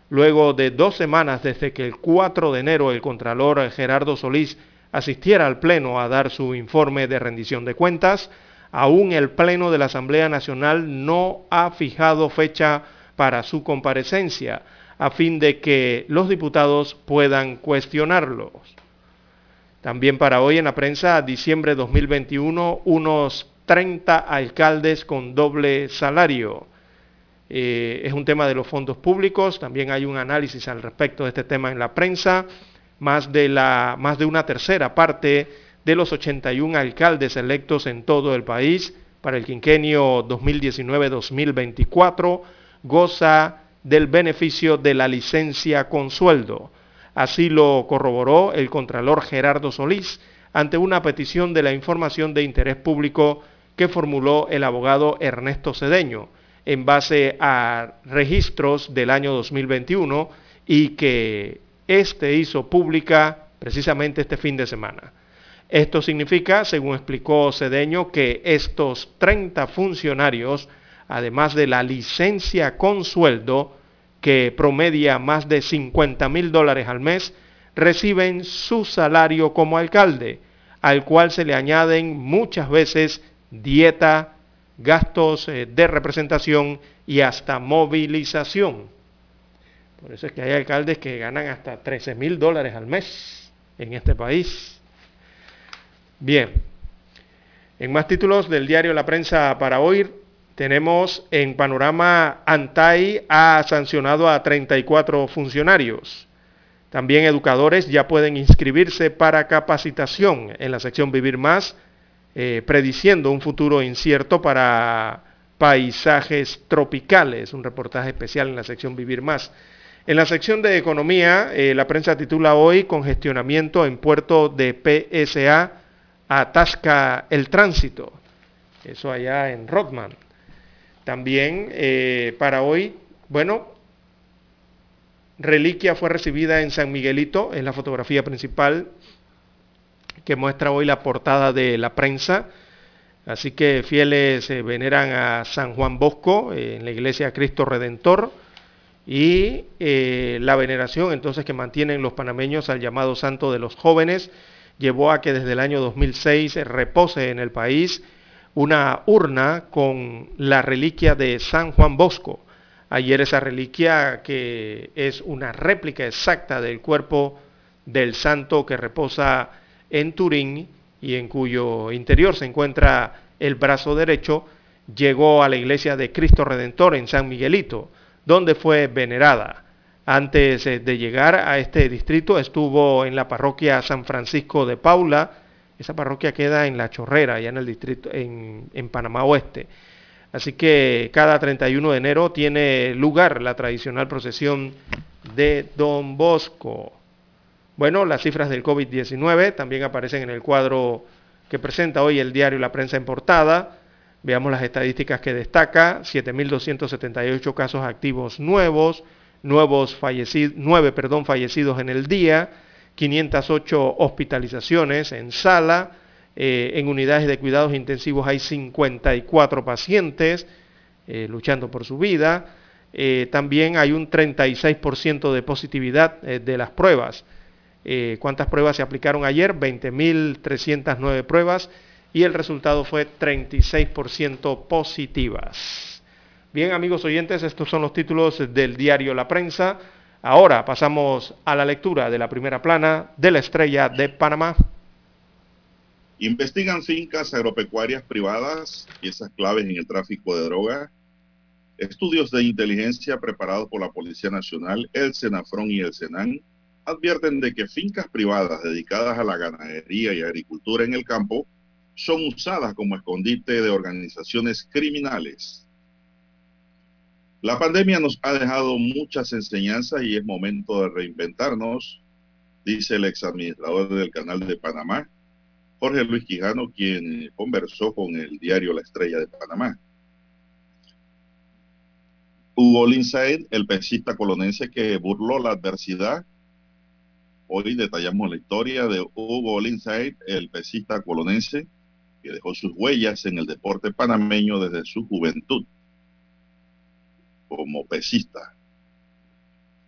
Luego de dos semanas desde que el 4 de enero el Contralor Gerardo Solís asistiera al Pleno a dar su informe de rendición de cuentas, aún el Pleno de la Asamblea Nacional no ha fijado fecha para su comparecencia, a fin de que los diputados puedan cuestionarlos. También para hoy en la prensa, diciembre 2021, unos 30 alcaldes con doble salario. Eh, es un tema de los fondos públicos, también hay un análisis al respecto de este tema en la prensa más de, la, más de una tercera parte de los 81 alcaldes electos en todo el país para el quinquenio 2019-2024 goza del beneficio de la licencia con sueldo. Así lo corroboró el Contralor Gerardo Solís ante una petición de la información de interés público que formuló el abogado Ernesto Cedeño en base a registros del año 2021 y que este hizo pública precisamente este fin de semana. Esto significa, según explicó Cedeño, que estos 30 funcionarios, además de la licencia con sueldo, que promedia más de 50 mil dólares al mes, reciben su salario como alcalde, al cual se le añaden muchas veces dieta, gastos eh, de representación y hasta movilización. Por eso es que hay alcaldes que ganan hasta 13 mil dólares al mes en este país. Bien, en más títulos del diario La Prensa para hoy, tenemos en panorama ANTAI ha sancionado a 34 funcionarios. También educadores ya pueden inscribirse para capacitación en la sección Vivir Más, eh, prediciendo un futuro incierto para paisajes tropicales. Un reportaje especial en la sección Vivir Más. En la sección de economía, eh, la prensa titula hoy congestionamiento en puerto de PSA atasca el tránsito. Eso allá en Rodman. También eh, para hoy, bueno, reliquia fue recibida en San Miguelito, es la fotografía principal que muestra hoy la portada de la prensa. Así que fieles se veneran a San Juan Bosco eh, en la iglesia Cristo Redentor y eh, la veneración entonces que mantienen los panameños al llamado santo de los jóvenes llevó a que desde el año 2006 repose en el país una urna con la reliquia de San Juan Bosco. Ayer esa reliquia que es una réplica exacta del cuerpo del santo que reposa en Turín y en cuyo interior se encuentra el brazo derecho, llegó a la iglesia de Cristo Redentor en San Miguelito donde fue venerada. Antes eh, de llegar a este distrito estuvo en la parroquia San Francisco de Paula, esa parroquia queda en La Chorrera, allá en el distrito, en, en Panamá Oeste. Así que cada 31 de enero tiene lugar la tradicional procesión de Don Bosco. Bueno, las cifras del COVID-19 también aparecen en el cuadro que presenta hoy el diario La Prensa en Portada. Veamos las estadísticas que destaca, 7.278 casos activos nuevos, nuevos fallecidos, 9 perdón, fallecidos en el día, 508 hospitalizaciones en sala, eh, en unidades de cuidados intensivos hay 54 pacientes eh, luchando por su vida, eh, también hay un 36% de positividad de las pruebas. ¿Cuántas pruebas se aplicaron ayer? 20.309 pruebas y el resultado fue 36% positivas. Bien, amigos oyentes, estos son los títulos del diario La Prensa. Ahora pasamos a la lectura de la primera plana de la estrella de Panamá. Investigan fincas agropecuarias privadas, piezas claves en el tráfico de droga. Estudios de inteligencia preparados por la Policía Nacional, el Senafrón y el Senan advierten de que fincas privadas dedicadas a la ganadería y agricultura en el campo son usadas como escondite de organizaciones criminales. La pandemia nos ha dejado muchas enseñanzas y es momento de reinventarnos, dice el exadministrador del Canal de Panamá, Jorge Luis Quijano, quien conversó con el diario La Estrella de Panamá. Hugo Linsaid, el pesista colonense que burló la adversidad. Hoy detallamos la historia de Hugo Linsaid, el pesista colonense que dejó sus huellas en el deporte panameño desde su juventud como pesista.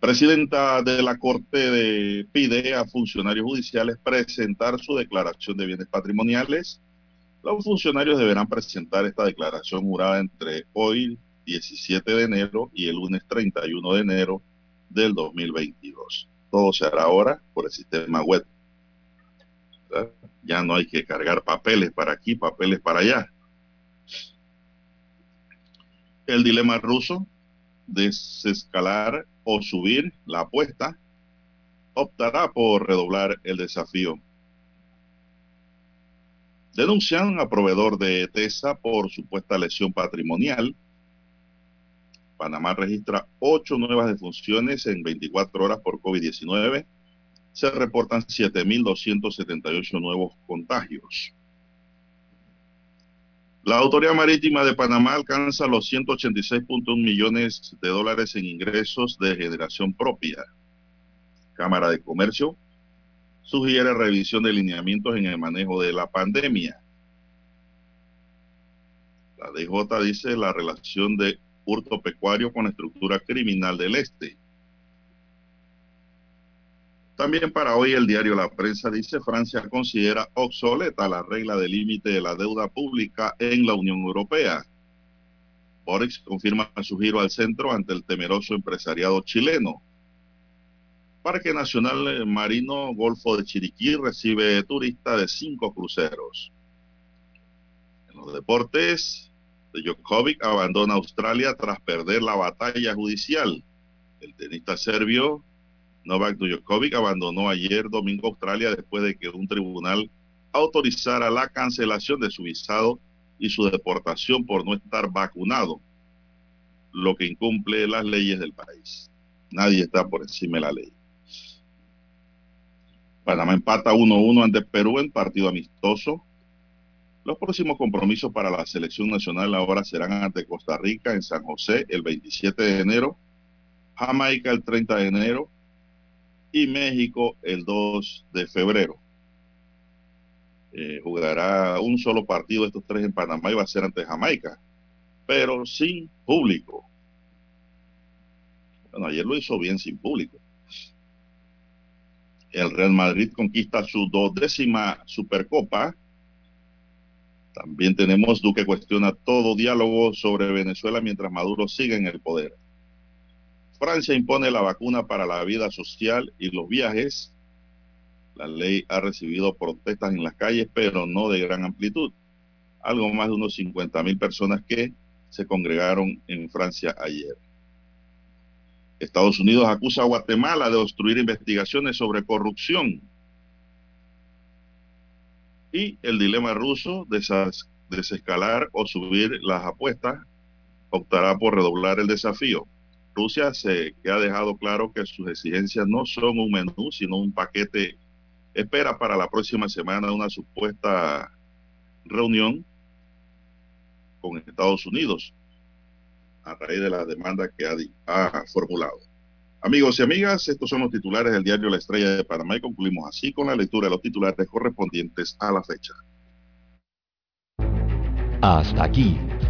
Presidenta de la Corte de, pide a funcionarios judiciales presentar su declaración de bienes patrimoniales. Los funcionarios deberán presentar esta declaración jurada entre hoy, 17 de enero, y el lunes 31 de enero del 2022. Todo se hará ahora por el sistema web. Ya no hay que cargar papeles para aquí, papeles para allá. El dilema ruso, desescalar o subir la apuesta, optará por redoblar el desafío. Denuncian a proveedor de TESA por supuesta lesión patrimonial. Panamá registra ocho nuevas defunciones en 24 horas por COVID-19. Se reportan 7.278 nuevos contagios. La Autoridad Marítima de Panamá alcanza los 186.1 millones de dólares en ingresos de generación propia. Cámara de Comercio sugiere revisión de lineamientos en el manejo de la pandemia. La DJ dice la relación de hurto pecuario con la estructura criminal del este. También para hoy el diario La Prensa dice Francia considera obsoleta la regla de límite de la deuda pública en la Unión Europea. Boris confirma su giro al centro ante el temeroso empresariado chileno. Parque Nacional Marino Golfo de Chiriquí recibe turistas de cinco cruceros. En los deportes, Djokovic abandona Australia tras perder la batalla judicial. El tenista serbio Novak Djokovic abandonó ayer domingo Australia después de que un tribunal autorizara la cancelación de su visado y su deportación por no estar vacunado, lo que incumple las leyes del país. Nadie está por encima de la ley. Panamá empata 1-1 ante Perú en partido amistoso. Los próximos compromisos para la selección nacional ahora serán ante Costa Rica en San José el 27 de enero, Jamaica el 30 de enero, y México el 2 de febrero. Eh, jugará un solo partido estos tres en Panamá y va a ser ante Jamaica, pero sin público. Bueno, ayer lo hizo bien sin público. El Real Madrid conquista su dodécima Supercopa. También tenemos Duque cuestiona todo diálogo sobre Venezuela mientras Maduro sigue en el poder. Francia impone la vacuna para la vida social y los viajes. La ley ha recibido protestas en las calles, pero no de gran amplitud. Algo más de unos 50 mil personas que se congregaron en Francia ayer. Estados Unidos acusa a Guatemala de obstruir investigaciones sobre corrupción. Y el dilema ruso, desescalar o subir las apuestas, optará por redoblar el desafío. Rusia se ha dejado claro que sus exigencias no son un menú, sino un paquete. Espera para la próxima semana una supuesta reunión con Estados Unidos a raíz de la demanda que ha, ha, formulado. Amigos y amigas, estos son los titulares del diario La Estrella de Panamá y concluimos así con la lectura de los titulares correspondientes a la fecha. Hasta aquí,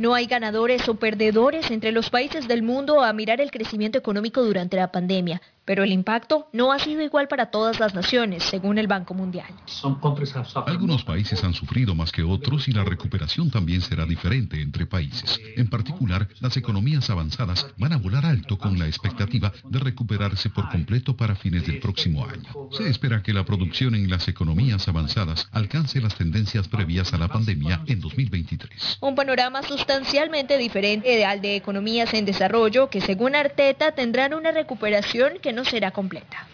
No hay ganadores o perdedores entre los países del mundo a mirar el crecimiento económico durante la pandemia, pero el impacto no ha sido igual para todas las naciones, según el Banco Mundial. Algunos países han sufrido más que otros y la recuperación también será diferente entre países. En particular, las economías avanzadas van a volar alto con la expectativa de recuperarse por completo para fines del próximo año. Se espera que la producción en las economías avanzadas alcance las tendencias previas a la pandemia en 2023. Un panorama sustancialmente diferente al de economías en desarrollo que según Arteta tendrán una recuperación que no será completa.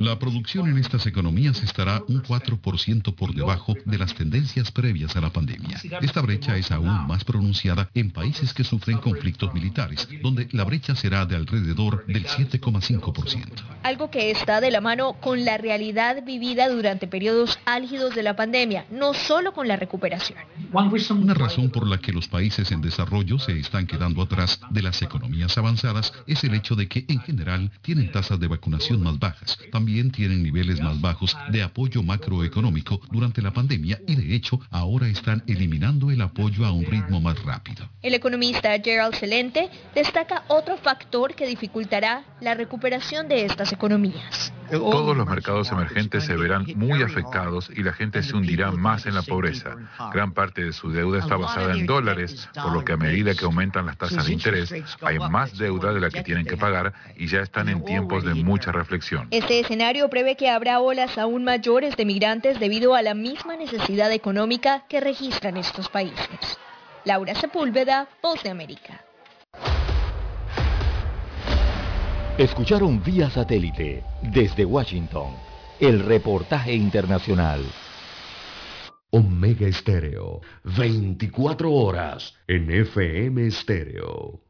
La producción en estas economías estará un 4% por debajo de las tendencias previas a la pandemia. Esta brecha es aún más pronunciada en países que sufren conflictos militares, donde la brecha será de alrededor del 7,5%. Algo que está de la mano con la realidad vivida durante periodos álgidos de la pandemia, no solo con la recuperación. Una razón por la que los países en desarrollo se están quedando atrás de las economías avanzadas es el hecho de que en general tienen tasas de vacunación más bajas también tienen niveles más bajos de apoyo macroeconómico durante la pandemia y de hecho ahora están eliminando el apoyo a un ritmo más rápido. El economista Gerald Celente destaca otro factor que dificultará la recuperación de estas economías. Todos los mercados emergentes se verán muy afectados y la gente se hundirá más en la pobreza. Gran parte de su deuda está basada en dólares, por lo que a medida que aumentan las tasas de interés, hay más deuda de la que tienen que pagar y ya están en tiempos de mucha reflexión. Este escenario prevé que habrá olas aún mayores de migrantes debido a la misma necesidad económica que registran estos países. Laura Sepúlveda, Voz de América. Escucharon vía satélite desde Washington el reportaje internacional. Omega Estéreo, 24 horas en FM Estéreo.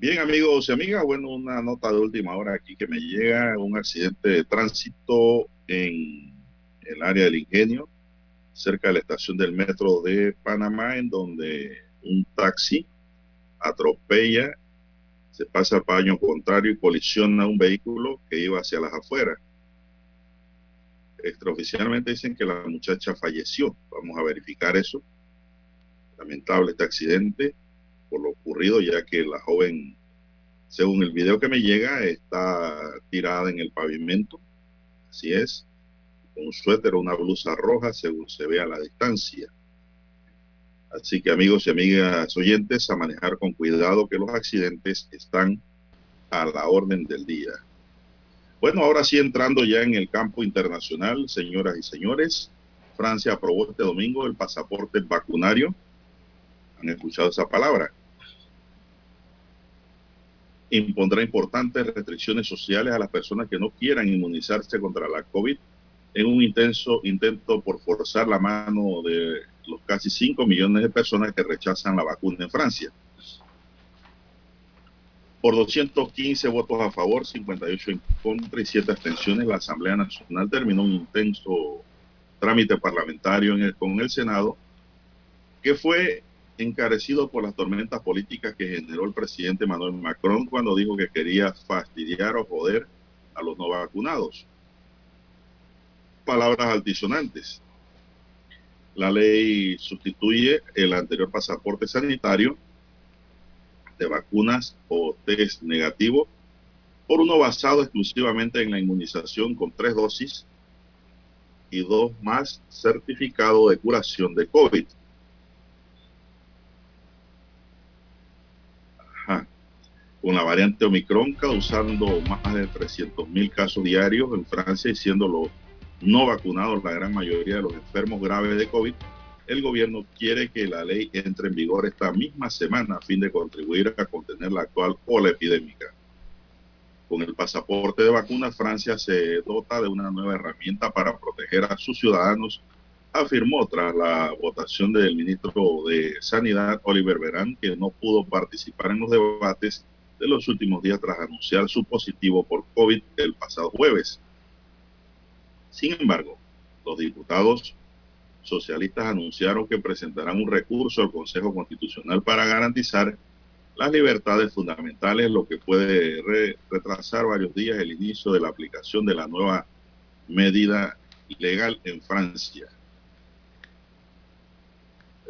Bien, amigos y amigas, bueno, una nota de última hora aquí que me llega, un accidente de tránsito en el área del ingenio, cerca de la estación del metro de Panamá, en donde un taxi atropella, se pasa al paño contrario y colisiona un vehículo que iba hacia las afueras. Extraoficialmente dicen que la muchacha falleció. Vamos a verificar eso. Lamentable este accidente por lo ocurrido, ya que la joven, según el video que me llega, está tirada en el pavimento. Así es, un suéter o una blusa roja, según se ve a la distancia. Así que amigos y amigas oyentes, a manejar con cuidado que los accidentes están a la orden del día. Bueno, ahora sí entrando ya en el campo internacional, señoras y señores, Francia aprobó este domingo el pasaporte vacunario. ¿Han escuchado esa palabra? Impondrá importantes restricciones sociales a las personas que no quieran inmunizarse contra la COVID en un intenso intento por forzar la mano de los casi 5 millones de personas que rechazan la vacuna en Francia. Por 215 votos a favor, 58 en contra y 7 abstenciones, la Asamblea Nacional terminó un intenso trámite parlamentario en el, con el Senado, que fue encarecido por las tormentas políticas que generó el presidente Manuel Macron cuando dijo que quería fastidiar o joder a los no vacunados. Palabras altisonantes. La ley sustituye el anterior pasaporte sanitario de vacunas o test negativo por uno basado exclusivamente en la inmunización con tres dosis y dos más certificado de curación de COVID. Ajá. Con la variante Omicron causando más de 300 mil casos diarios en Francia y siendo los no vacunados la gran mayoría de los enfermos graves de COVID, el gobierno quiere que la ley entre en vigor esta misma semana a fin de contribuir a contener la actual ola epidémica. Con el pasaporte de vacunas, Francia se dota de una nueva herramienta para proteger a sus ciudadanos, afirmó tras la votación del ministro de Sanidad, Oliver Verán, que no pudo participar en los debates de los últimos días tras anunciar su positivo por COVID el pasado jueves. Sin embargo, los diputados socialistas anunciaron que presentarán un recurso al Consejo Constitucional para garantizar las libertades fundamentales, lo que puede retrasar varios días el inicio de la aplicación de la nueva medida legal en Francia.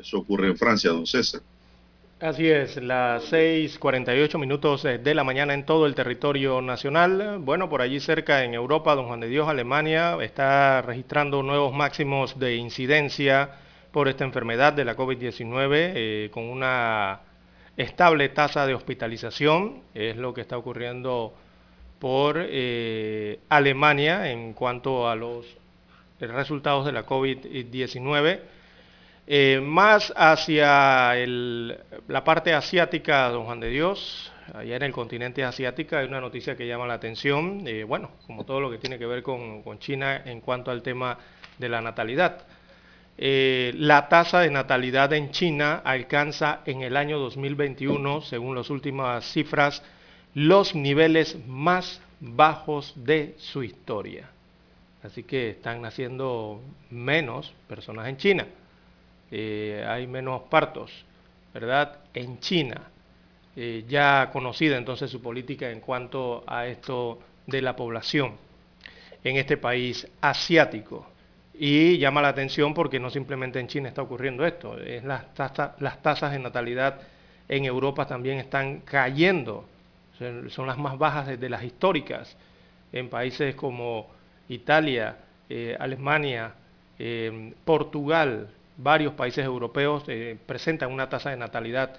Eso ocurre en Francia, don César. Así es, las 6:48 minutos eh, de la mañana en todo el territorio nacional. Bueno, por allí cerca en Europa, don Juan de Dios, Alemania, está registrando nuevos máximos de incidencia por esta enfermedad de la COVID-19 eh, con una estable tasa de hospitalización. Es lo que está ocurriendo por eh, Alemania en cuanto a los resultados de la COVID-19. Eh, más hacia la parte asiática, don Juan de Dios, allá en el continente asiático hay una noticia que llama la atención, eh, bueno, como todo lo que tiene que ver con, China en cuanto al tema de la natalidad. Eh, la tasa de natalidad en China alcanza en el año 2021, según las últimas cifras, los niveles más bajos de su historia. Así que están naciendo menos personas en China. Eh, hay menos partos, ¿verdad? En China, eh, ya conocida entonces su política en cuanto a esto de la población en este país asiático. Y llama la atención porque no simplemente en China está ocurriendo esto, es las, las tasas de natalidad en Europa también están cayendo, son las más bajas desde las históricas, en países como Italia, eh, Alemania, Portugal, varios países europeos eh, presentan una tasa de natalidad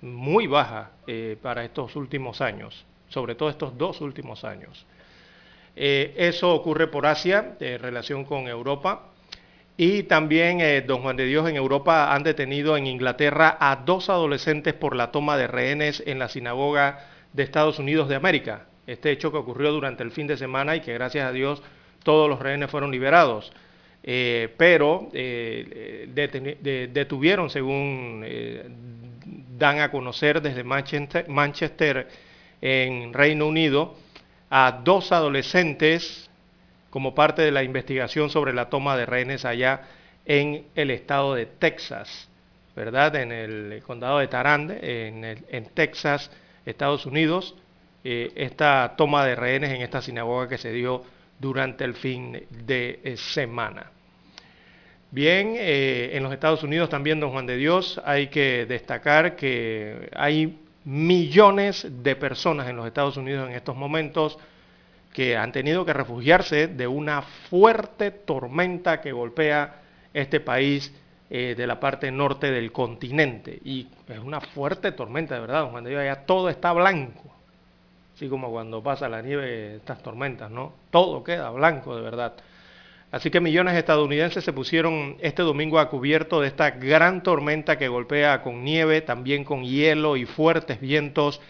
muy baja eh, para estos últimos años, sobre todo estos dos últimos años. Eh, eso ocurre por Asia, en relación con Europa. Y también, don Juan de Dios, en Europa han detenido en Inglaterra a dos adolescentes por la toma de rehenes en la sinagoga de Estados Unidos de América. Este hecho que ocurrió durante el fin de semana y que gracias a Dios todos los rehenes fueron liberados. Eh, pero eh, detuvieron, según eh, dan a conocer desde Manchester, en Reino Unido, a dos adolescentes como parte de la investigación sobre la toma de rehenes allá en el estado de Texas, ¿verdad? En el condado de Tarande, en, en Texas, Estados Unidos, esta toma de rehenes en esta sinagoga que se dio durante el fin de semana. Bien, eh, en los Estados Unidos también, don Juan de Dios, hay que destacar que hay millones de personas en los Estados Unidos en estos momentos que han tenido que refugiarse de una fuerte tormenta que golpea este país eh, de la parte norte del continente. Y es una fuerte tormenta, de verdad, don Juan de Dios, allá todo está blanco. Así como cuando pasa la nieve, estas tormentas, ¿no? Todo queda blanco, de verdad. Así que millones de estadounidenses se pusieron este domingo a cubierto de esta gran tormenta que golpea con nieve, también con hielo y fuertes vientos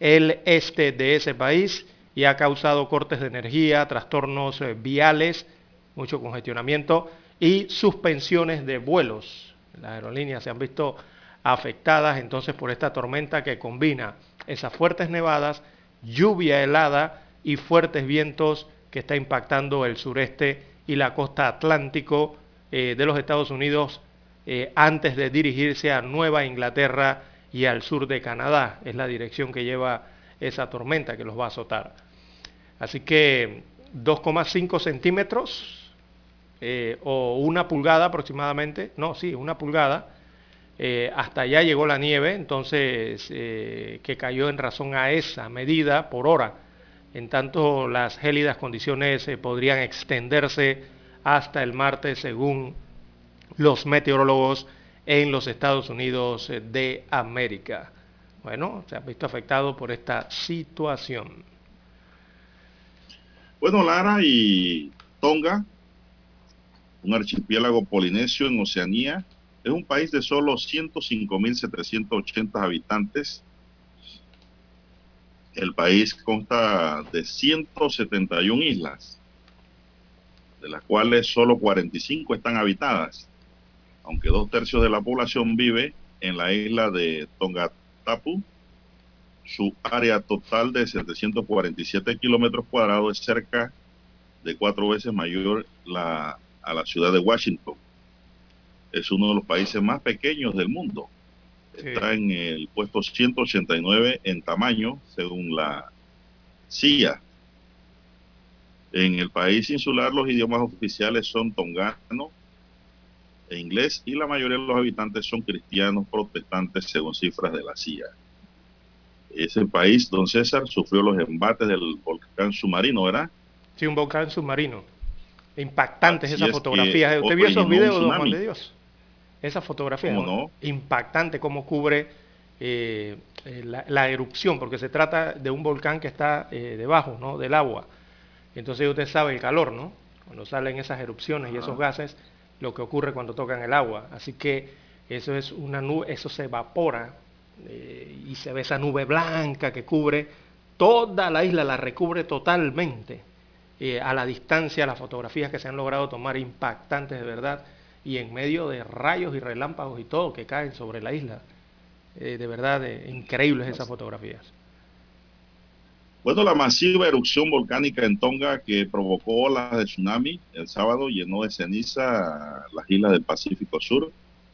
el este de ese país y ha causado cortes de energía, trastornos eh, viales, mucho congestionamiento y suspensiones de vuelos. Las aerolíneas se han visto afectadas entonces por esta tormenta que combina esas fuertes nevadas, lluvia helada y fuertes vientos que está impactando el sureste y la costa atlántico eh, de los Estados Unidos eh, antes de dirigirse a Nueva Inglaterra y al sur de Canadá. Es la dirección que lleva esa tormenta que los va a azotar. Así que 2,5 centímetros eh, o una pulgada aproximadamente, no, sí, una pulgada, hasta allá llegó la nieve, entonces que cayó en razón a esa medida por hora en tanto, las gélidas condiciones eh, podrían extenderse hasta el martes, según los meteorólogos en los Estados Unidos eh, de América. Bueno, se ha visto afectado por esta situación. Bueno, Lara y Tonga, un archipiélago polinesio en Oceanía, es un país de solo 105.780 habitantes el país consta de 171 islas, de las cuales solo 45 están habitadas, aunque dos tercios de la población vive en la isla de Tongatapu. Su área total de 747 kilómetros cuadrados es cerca de cuatro veces mayor a la ciudad de Washington. Es uno de los países más pequeños del mundo Está en el puesto 189 en tamaño, según la CIA. En el país insular los idiomas oficiales son tongano e inglés y la mayoría de los habitantes son cristianos protestantes según cifras de la CIA. Ese país, don César, sufrió los embates del volcán submarino, ¿verdad? Sí, un volcán submarino. Impactantes esas fotografías. ¿Usted vio esos videos, don Juan de Dios? Esa fotografía impactante como cubre eh, eh, la, erupción, porque se trata de un volcán que está eh, debajo ¿no? del agua. Entonces usted sabe el calor, ¿no? Cuando salen esas erupciones y esos gases, lo que ocurre cuando tocan el agua. Así que eso es una nube, eso se evapora y se ve esa nube blanca que cubre toda la isla, la recubre totalmente. a la distancia, las fotografías que se han logrado tomar impactantes de verdad y en medio de rayos y relámpagos y todo que caen sobre la isla. Eh, de verdad, eh, increíbles esas fotografías. Bueno, la masiva erupción volcánica en Tonga que provocó olas de tsunami el sábado llenó de ceniza las islas del Pacífico Sur,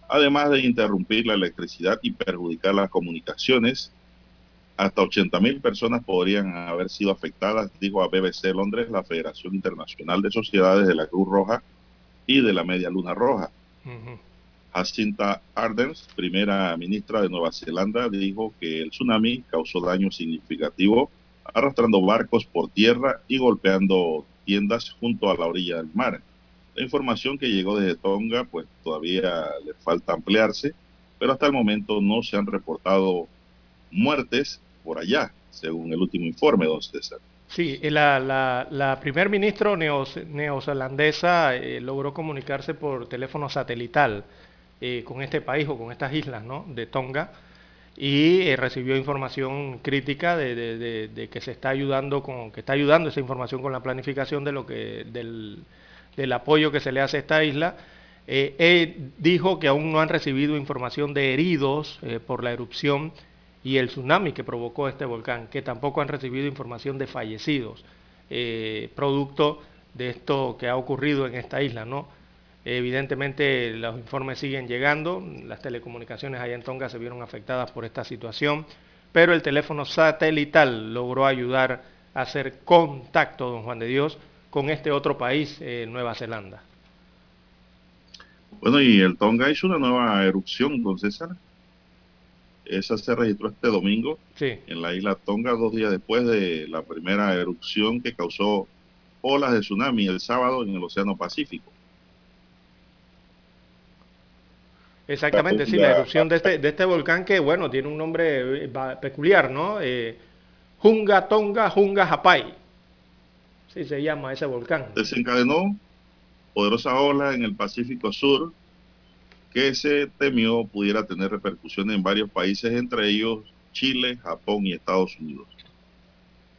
además de interrumpir la electricidad y perjudicar las comunicaciones. Hasta 80.000 personas podrían haber sido afectadas, dijo a BBC Londres la Federación Internacional de Sociedades de la Cruz Roja y de la Media Luna Roja. Jacinta Ardern, primera ministra de Nueva Zelanda, dijo que el tsunami causó daño significativo, arrastrando barcos por tierra y golpeando tiendas junto a la orilla del mar. La información que llegó desde Tonga, pues todavía le falta ampliarse, pero hasta el momento no se han reportado muertes por allá, según el último informe, don César. Sí, la, la, la primer ministro neozelandesa eh, logró comunicarse por teléfono satelital eh, con este país o con estas islas ¿no? de Tonga y eh, recibió información crítica de, de, que se está ayudando con que está ayudando esa información con la planificación de lo que del, del apoyo que se le hace a esta isla. dijo que aún no han recibido información de heridos por la erupción y el tsunami que provocó este volcán, que tampoco han recibido información de fallecidos, eh, producto de esto que ha ocurrido en esta isla, ¿no? Evidentemente los informes siguen llegando, las telecomunicaciones allá en Tonga se vieron afectadas por esta situación, pero el teléfono satelital logró ayudar a hacer contacto, don Juan de Dios, con este otro país, eh, Nueva Zelanda. Bueno, y el Tonga hizo una nueva erupción, don César. Esa se registró este domingo en la isla Tonga, dos días después de la primera erupción que causó olas de tsunami el sábado en el Océano Pacífico. Exactamente, sí, la erupción de este, de este volcán que, bueno, tiene un nombre eh, peculiar, ¿no? Eh, Junga Tonga Junga Hapai. Sí, se llama ese volcán. Desencadenó poderosa ola en el Pacífico Sur que se temió pudiera tener repercusiones en varios países, entre ellos Chile, Japón y Estados Unidos.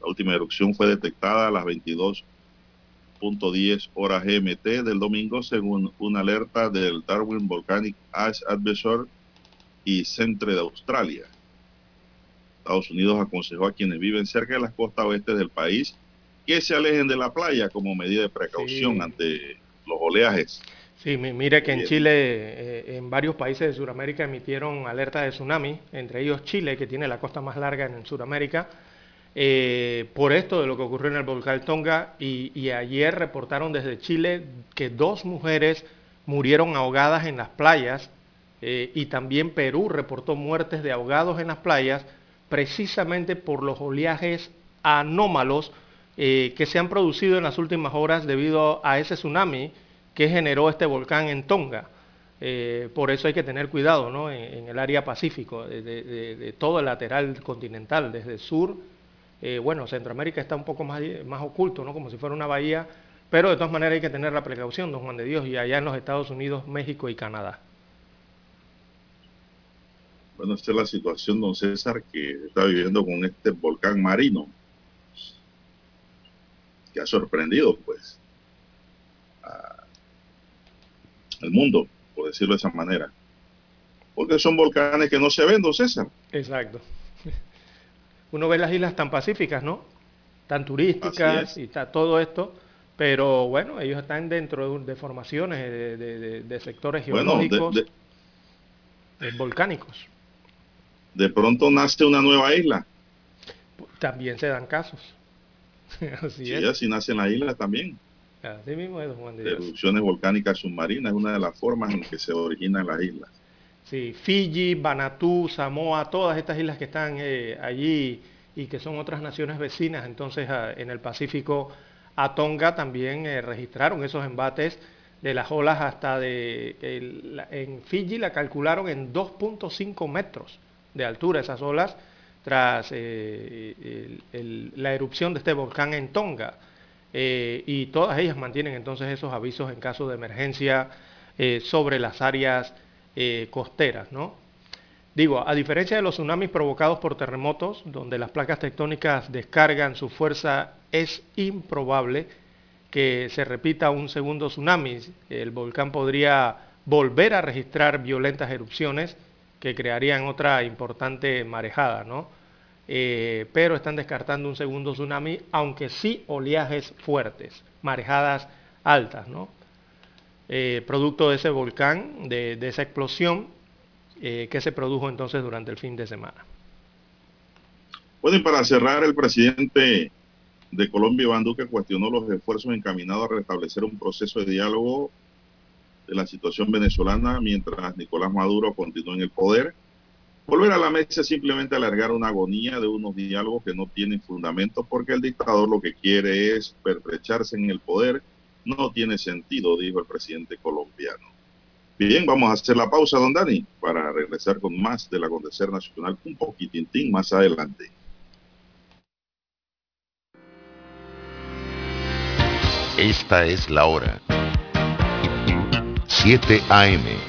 La última erupción fue detectada a las 22.10 horas GMT del domingo, según una alerta del Darwin Volcanic Ash Advisor y Centre de Australia. Estados Unidos aconsejó a quienes viven cerca de las costas oeste del país que se alejen de la playa como medida de precaución Sí. ante los oleajes. Sí, mi- mire que en. Chile, eh, en varios países de Sudamérica emitieron alerta de tsunami, entre ellos Chile, que tiene la costa más larga en Sudamérica, eh, por esto de lo que ocurrió en el volcán Tonga, y, y ayer reportaron desde Chile que dos mujeres murieron ahogadas en las playas, eh, y también Perú reportó muertes de ahogados en las playas, precisamente por los oleajes anómalos que se han producido en las últimas horas debido a ese tsunami que generó este volcán en Tonga. Eh, por eso hay que tener cuidado ¿no? en, el área pacífico, de todo el lateral continental, desde el sur. eh, bueno, Centroamérica está un poco más, más oculto, ¿no? como si fuera una bahía, pero de todas maneras hay que tener la precaución, don Juan de Dios, y allá en los Estados Unidos, México y Canadá. Bueno, esta es la situación, don César, que está viviendo con este volcán marino, que ha sorprendido, pues, a- al mundo, por decirlo de esa manera. Porque son volcanes que no se ven, don César. Exacto. [laughs] Uno ve las islas tan pacíficas, ¿no? Tan turísticas y está todo esto, pero bueno, ellos están dentro de, formaciones, de, de- de- de sectores Bueno, geológicos eh, volcánicos. de pronto nace una nueva isla. También se dan casos. [laughs] Así Sí, es. así nacen las islas también. Así mismo es, don Juan de Dios. erupciones volcánicas submarinas es una de las formas en que se originan las islas. Sí, Fiji, Vanuatu, Samoa, todas estas islas que están eh, allí y que son otras naciones vecinas, entonces a- en el Pacífico, a Tonga también eh, registraron esos embates de las olas hasta de, el- la- en Fiji la calcularon en 2.5 metros de altura esas olas tras eh, el- el- la erupción de este volcán en Tonga. Eh, y todas ellas mantienen entonces esos avisos en caso de emergencia eh, sobre las áreas eh, costeras, ¿no? Digo, a diferencia de los tsunamis provocados por terremotos, donde las placas tectónicas descargan su fuerza, es improbable que se repita un segundo tsunami. El volcán podría volver a registrar violentas erupciones que crearían otra importante marejada, ¿no? Eh, pero están descartando un segundo tsunami, aunque sí oleajes fuertes, marejadas altas, ¿no? Eh, producto de ese volcán, de, esa explosión eh, que se produjo entonces durante el fin de semana. Bueno, y para cerrar, el presidente de Colombia, Iván Duque, cuestionó los esfuerzos encaminados a restablecer un proceso de diálogo de la situación venezolana mientras Nicolás Maduro continúa en el poder. Volver a la mesa es simplemente alargar una agonía de unos diálogos que no tienen fundamento porque el dictador lo que quiere es pertrecharse en el poder. No tiene sentido, dijo el presidente colombiano. Bien, vamos a hacer la pausa, don Dani, para regresar con más del acontecer nacional un poquitintín más adelante. Esta es la hora. 7 AM.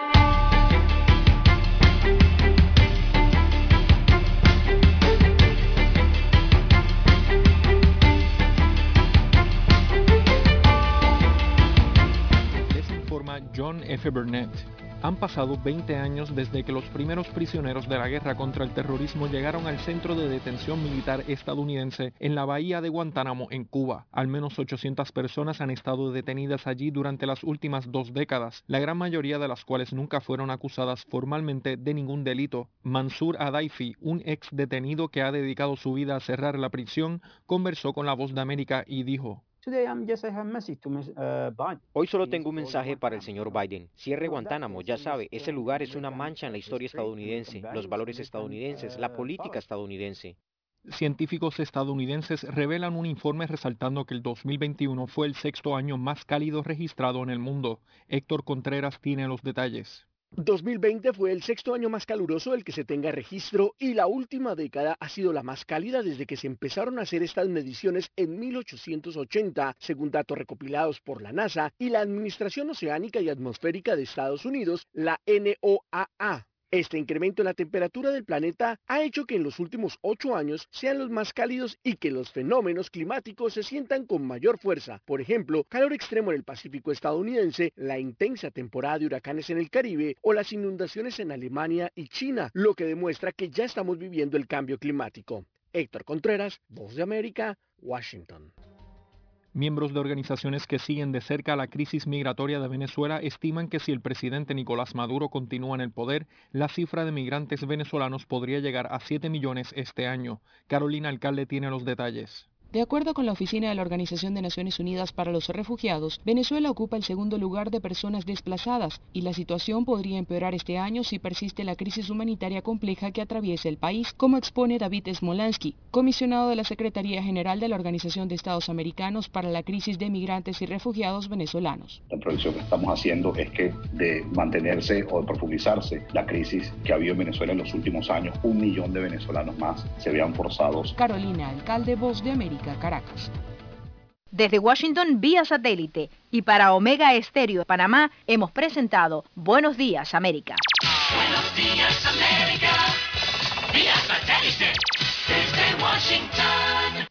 John F. Burnett. Han pasado 20 años desde que los primeros prisioneros de la guerra contra el terrorismo llegaron al centro de detención militar estadounidense en la bahía de Guantánamo, en Cuba. Al menos 800 personas han estado detenidas allí durante las últimas dos décadas, la gran mayoría de las cuales nunca fueron acusadas formalmente de ningún delito. Mansur Adaifi, un ex detenido que ha dedicado su vida a cerrar la prisión, conversó con la voz de América y dijo, Hoy solo tengo un mensaje para el señor Biden. Cierre Guantánamo, ya sabe, ese lugar es una mancha en la historia estadounidense, los valores estadounidenses, la política estadounidense. Científicos estadounidenses revelan un informe resaltando que el 2021 fue el sexto año más cálido registrado en el mundo. Héctor Contreras tiene los detalles. 2020 fue el sexto año más caluroso del que se tenga registro y la última década ha sido la más cálida desde que se empezaron a hacer estas mediciones en 1880, según datos recopilados por la NASA y la Administración Oceánica y Atmosférica de Estados Unidos, la NOAA. Este incremento en la temperatura del planeta ha hecho que en los últimos ocho años sean los más cálidos y que los fenómenos climáticos se sientan con mayor fuerza. Por ejemplo, calor extremo en el Pacífico estadounidense, la intensa temporada de huracanes en el Caribe o las inundaciones en Alemania y China, lo que demuestra que ya estamos viviendo el cambio climático. Héctor Contreras, Voz de América, Washington. Miembros de organizaciones que siguen de cerca la crisis migratoria de Venezuela estiman que si el presidente Nicolás Maduro continúa en el poder, la cifra de migrantes venezolanos podría llegar a 7 millones este año. Carolina Alcalde tiene los detalles. De acuerdo con la Oficina de la Organización de Naciones Unidas para los Refugiados, Venezuela ocupa el segundo lugar de personas desplazadas y la situación podría empeorar este año si persiste la crisis humanitaria compleja que atraviesa el país, como expone David Smolansky, comisionado de la Secretaría General de la Organización de Estados Americanos para la crisis de migrantes y refugiados venezolanos. La proyección que estamos haciendo es que de mantenerse o de profundizarse la crisis que ha habido en Venezuela en los últimos años, un millón de venezolanos más se vean forzados. Carolina, alcalde Voz de América. Caracas. Desde Washington vía satélite y para Omega Estéreo de Panamá hemos presentado Buenos Días América. Buenos días América, vía satélite desde Washington.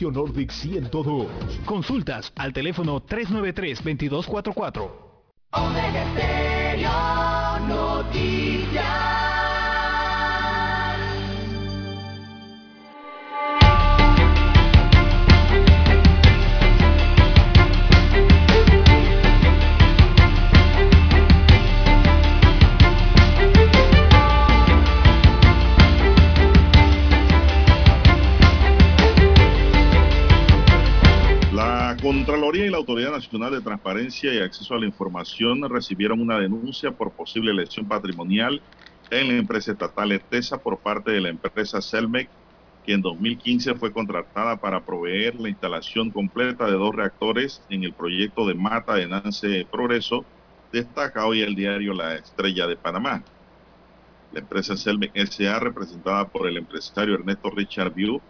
Nordic 102. Consultas al teléfono 393-2244. Omega Stereo Noticias. Contraloría y la Autoridad Nacional de Transparencia y Acceso a la Información recibieron una denuncia por posible lesión patrimonial en la empresa estatal ETESA por parte de la empresa Celmec, que en 2015 fue contratada para proveer la instalación completa de dos reactores en el proyecto de Mata de Nance Progreso, destaca hoy el diario La Estrella de Panamá. La empresa Celmec S.A., representada por el empresario Ernesto Richard View,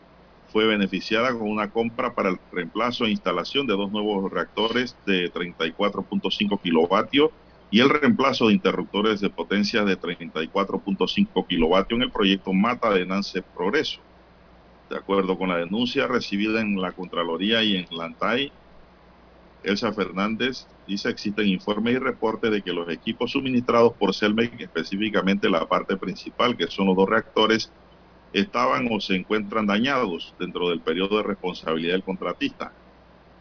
fue beneficiada con una compra para el reemplazo e instalación de dos nuevos reactores de 34.5 kilovatios y el reemplazo de interruptores de potencia de 34.5 kilovatios en el proyecto Mata de Nance Progreso. De acuerdo con la denuncia recibida en la Contraloría y en Lantay, Elsa Fernández dice existen informes y reportes de que los equipos suministrados por Celmec, específicamente la parte principal, que son los dos reactores, estaban o se encuentran dañados dentro del periodo de responsabilidad del contratista.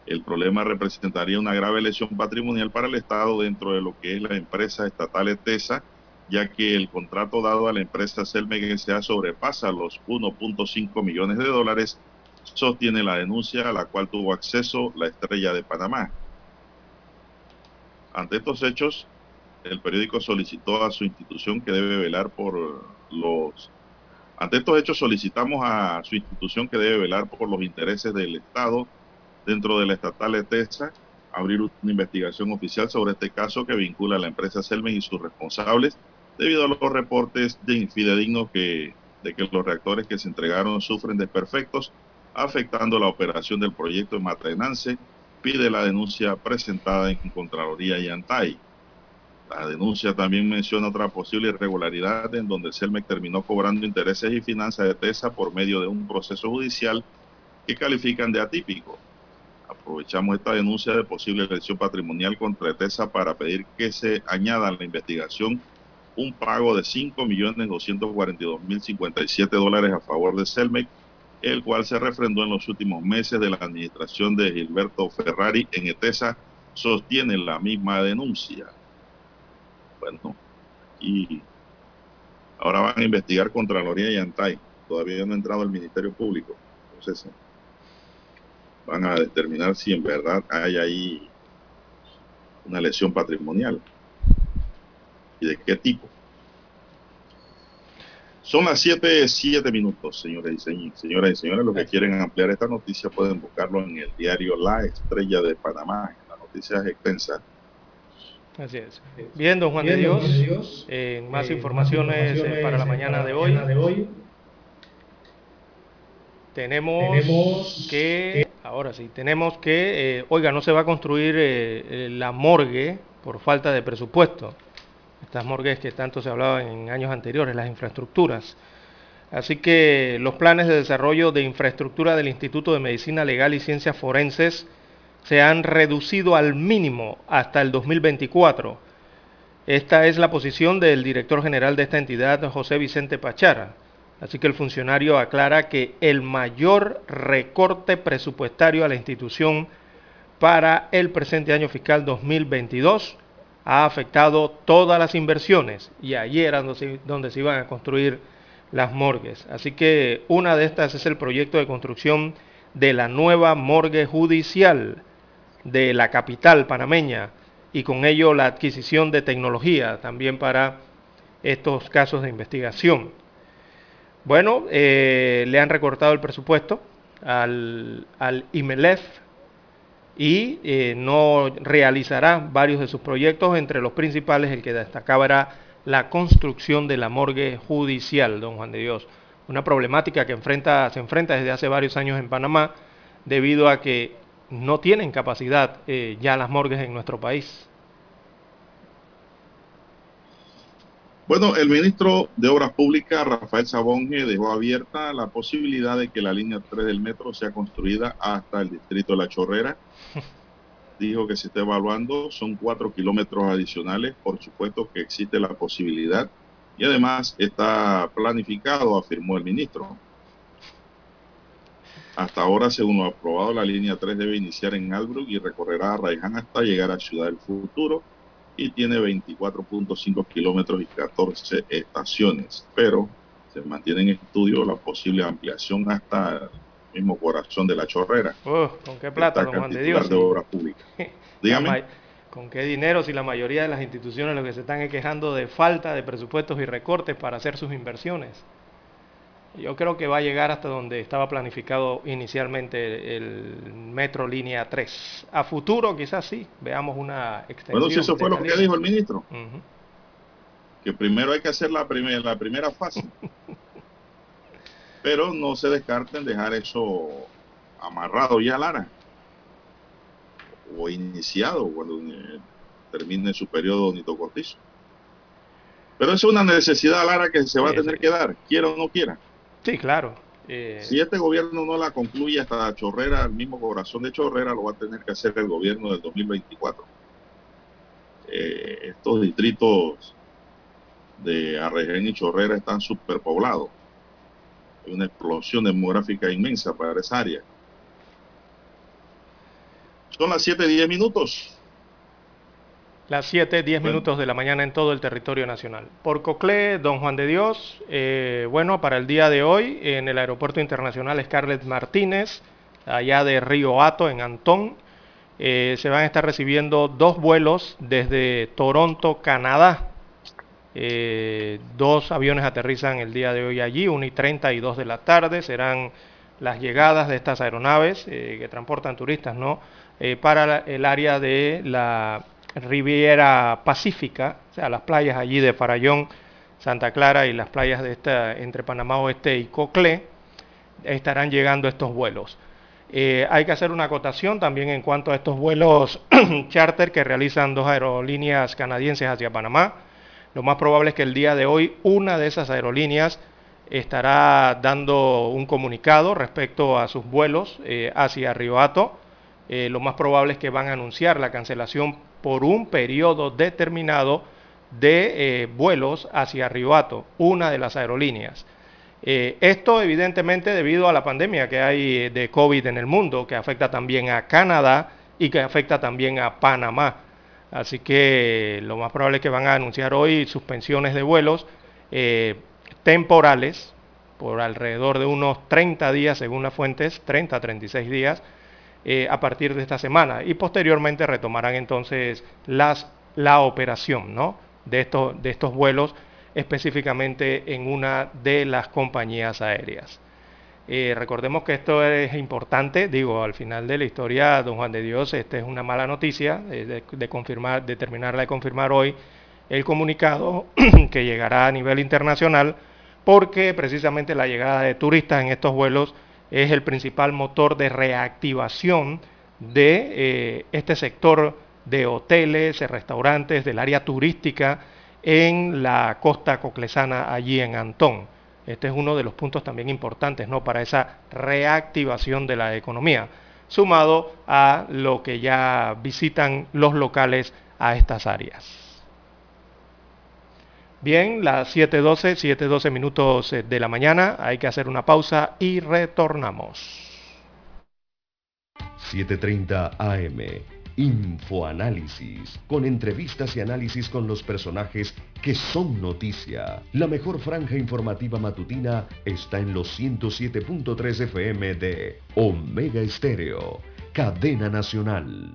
El problema representaría una grave lesión patrimonial para el Estado dentro de lo que es la empresa estatal ETESA, ya que el contrato dado a la empresa Celmec S.A. sobrepasa los 1.5 millones de dólares, sostiene la denuncia a la cual tuvo acceso la estrella de Panamá. Ante estos hechos, el periódico solicitó a su institución que debe velar por los ante estos hechos solicitamos a su institución que debe velar por los intereses del Estado dentro de la estatal ETESA, abrir una investigación oficial sobre este caso que vincula a la empresa Selmen y sus responsables, debido a los reportes de infidedignos que, de que los reactores que se entregaron sufren desperfectos afectando la operación del proyecto en Matenance, pide la denuncia presentada en Contraloría y Antay. La denuncia también menciona otra posible irregularidad en donde Selmec terminó cobrando intereses y finanzas de TESA por medio de un proceso judicial que califican de atípico. Aprovechamos esta denuncia de posible lesión patrimonial contra TESA para pedir que se añada a la investigación un pago de 5.242.057 dólares a favor de Selmec, el cual se refrendó en los últimos meses de la administración de Gilberto Ferrari en ETESA, sostiene la misma denuncia. Bueno, y ahora van a investigar contra Loria y Antay. Todavía no ha entrado el Ministerio Público. Entonces, van a determinar si en verdad hay ahí una lesión patrimonial y de qué tipo. Son las 7, 7 minutos, señores y señores. Señoras y señores, los que quieren ampliar esta noticia pueden buscarlo en el diario La Estrella de Panamá. La noticia es extensa. Así es. Bien, don Juan, Bien, de, Dios, eh, más eh, informaciones, informaciones para la mañana, para de, hoy. de hoy. Tenemos, tenemos que, ahora sí, tenemos que, eh, oiga, no se va a construir eh, la morgue por falta de presupuesto estas morgues que tanto se hablaba en años anteriores, las infraestructuras. Así que los planes de desarrollo de infraestructura del Instituto de Medicina Legal y Ciencias Forenses se han reducido al mínimo hasta el 2024. Esta es la posición del director general de esta entidad, José Vicente Pachara. Así que el funcionario aclara que el mayor recorte presupuestario a la institución para el presente año fiscal 2022 ha afectado todas las inversiones y allí era donde se, iban a construir las morgues. Así que una de estas es el proyecto de construcción de la nueva morgue judicial de la capital panameña y con ello la adquisición de tecnología también para estos casos de investigación. Bueno, eh, le han recortado el presupuesto al, al IMELEF, y eh, no realizará varios de sus proyectos, entre los principales el que destacaba era la construcción de la morgue judicial, don Juan de Dios. Una problemática que enfrenta, se enfrenta desde hace varios años en Panamá debido a que no tienen capacidad eh, ya las morgues en nuestro país. Bueno, el ministro de Obras Públicas, Rafael Sabonge, dejó abierta la posibilidad de que la línea 3 del metro sea construida hasta el distrito de La Chorrera. [laughs] Dijo que se está evaluando, son cuatro kilómetros adicionales, por supuesto que existe la posibilidad y además está planificado, afirmó el ministro. Hasta ahora, según lo aprobado, la línea 3 debe iniciar en Albrook y recorrerá a Raiján hasta llegar a Ciudad del Futuro y tiene 24.5 kilómetros y 14 estaciones, pero se mantiene en estudio la posible ampliación hasta el mismo corazón de la chorrera. ¿Con qué plata, don Juan de Dios? De obras públicas. [laughs] Dígame. ¿Con qué dinero si la mayoría de las instituciones lo que se están quejando de falta de presupuestos y recortes para hacer sus inversiones? Yo creo que va a llegar hasta donde estaba planificado inicialmente el metro línea 3. A futuro quizás sí, veamos una extensión. Bueno, si eso fue lo que dijo el ministro. Que primero hay que hacer la, primera la primera fase. [laughs] Pero no se descarten dejar eso amarrado ya, Lara. O iniciado cuando eh, termine su periodo nitocortizo. Pero es una necesidad, Lara, que se va a tener que dar, quiera o no quiera. Sí, claro. Eh, si este gobierno no la concluye hasta Chorrera, el mismo corazón de Chorrera, lo va a tener que hacer el gobierno del 2024. Eh, estos distritos de Arrején y Chorrera están superpoblados. Hay una explosión demográfica inmensa para esa área. Son las 7:10 minutos. Las 7, 10 minutos de la mañana en todo el territorio nacional. Por Coclé, Don Juan de Dios, eh, bueno, para el día de hoy en el Aeropuerto Internacional Scarlett Martínez, allá de Río Hato, en Antón, eh, se van a estar recibiendo dos vuelos desde Toronto, Canadá. Eh, dos aviones aterrizan el día de hoy allí, 1 y 30 y 2 de la tarde. Serán las llegadas de estas aeronaves que transportan turistas, ¿no? para el área de la Riviera Pacífica, o sea, las playas allí de Farallón, Santa Clara y las playas de esta, entre Panamá Oeste y Coclé. estarán llegando estos vuelos. Eh, hay que hacer una acotación también en cuanto a estos vuelos [clears throat] charter que realizan dos aerolíneas canadienses hacia Panamá. Lo más probable es que el día de hoy una de esas aerolíneas estará dando un comunicado respecto a sus vuelos eh, hacia Río Hato. Eh, lo más probable es que van a anunciar la cancelación por un periodo determinado de vuelos hacia Río Hato, una de las aerolíneas. Eh, esto evidentemente debido a la pandemia que hay de COVID en el mundo, que afecta también a Canadá y que afecta también a Panamá. Así que lo más probable es que van a anunciar hoy suspensiones de vuelos eh, temporales por alrededor de unos 30 días, según las fuentes, 30 a 36 días, eh, a partir de esta semana. Y posteriormente retomarán entonces las, la operación ¿no? de, estos, de estos vuelos específicamente en una de las compañías aéreas. Eh, recordemos que esto es importante, digo, al final de la historia, don Juan de Dios, esta es una mala noticia, de, de, confirmar, de terminarla de confirmar hoy el comunicado [clears throat] que llegará a nivel internacional, porque precisamente la llegada de turistas en estos vuelos es el principal motor de reactivación de eh, este sector de hoteles, restaurantes, del área turística, en la costa coclesana, allí en Antón. Este es uno de los puntos también importantes ¿no? para esa reactivación de la economía, sumado a lo que ya visitan los locales a estas áreas. Bien, las 7.12, 7.12 minutos eh, de la mañana, hay que hacer una pausa y retornamos. 7.30 AM Infoanálisis, con entrevistas y análisis con los personajes que son noticia. La mejor franja informativa matutina está en los 107.3 FM de Omega Estéreo, cadena nacional.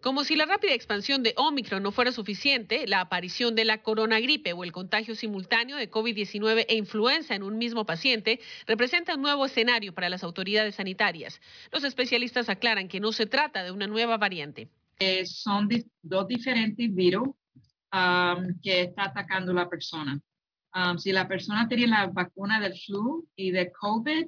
Como si la rápida expansión de Omicron no fuera suficiente, la aparición de la coronagripe o el contagio simultáneo de COVID-19 e influenza en un mismo paciente representa un nuevo escenario para las autoridades sanitarias. Los especialistas aclaran que no se trata de una nueva variante. Eh, son dos diferentes virus um, que está atacando la persona. Um, si la persona tiene la vacuna del flu y de COVID,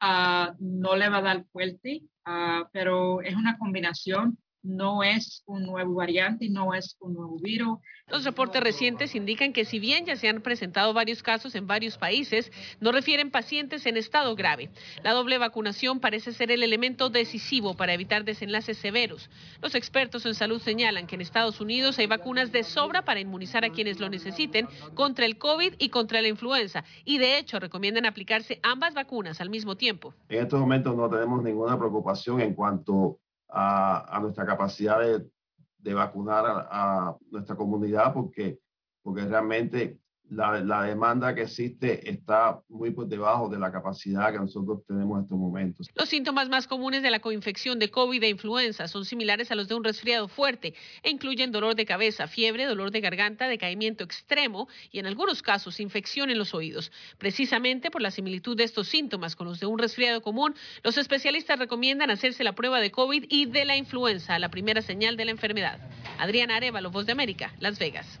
uh, no le va a dar fuerte, uh, pero es una combinación no es un nuevo variante, no es un nuevo virus. Los reportes recientes indican que si bien ya se han presentado varios casos en varios países, no refieren pacientes en estado grave. La doble vacunación parece ser el elemento decisivo para evitar desenlaces severos. Los expertos en salud señalan que en Estados Unidos hay vacunas de sobra para inmunizar a quienes lo necesiten contra el COVID y contra la influenza y de hecho recomiendan aplicarse ambas vacunas al mismo tiempo. En estos momentos no tenemos ninguna preocupación en cuanto a, nuestra capacidad de, vacunar a, a, nuestra comunidad porque, porque realmente la, demanda que existe está muy por debajo de la capacidad que nosotros tenemos en estos momentos. Los síntomas más comunes de la coinfección de COVID e influenza son similares a los de un resfriado fuerte e incluyen dolor de cabeza, fiebre, dolor de garganta, decaimiento extremo y en algunos casos infección en los oídos. Precisamente por la similitud de estos síntomas con los de un resfriado común, los especialistas recomiendan hacerse la prueba de COVID y de la influenza la primera señal de la enfermedad. Adriana Arevalo, Voz de América, Las Vegas.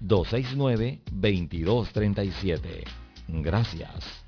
269-2237. Gracias.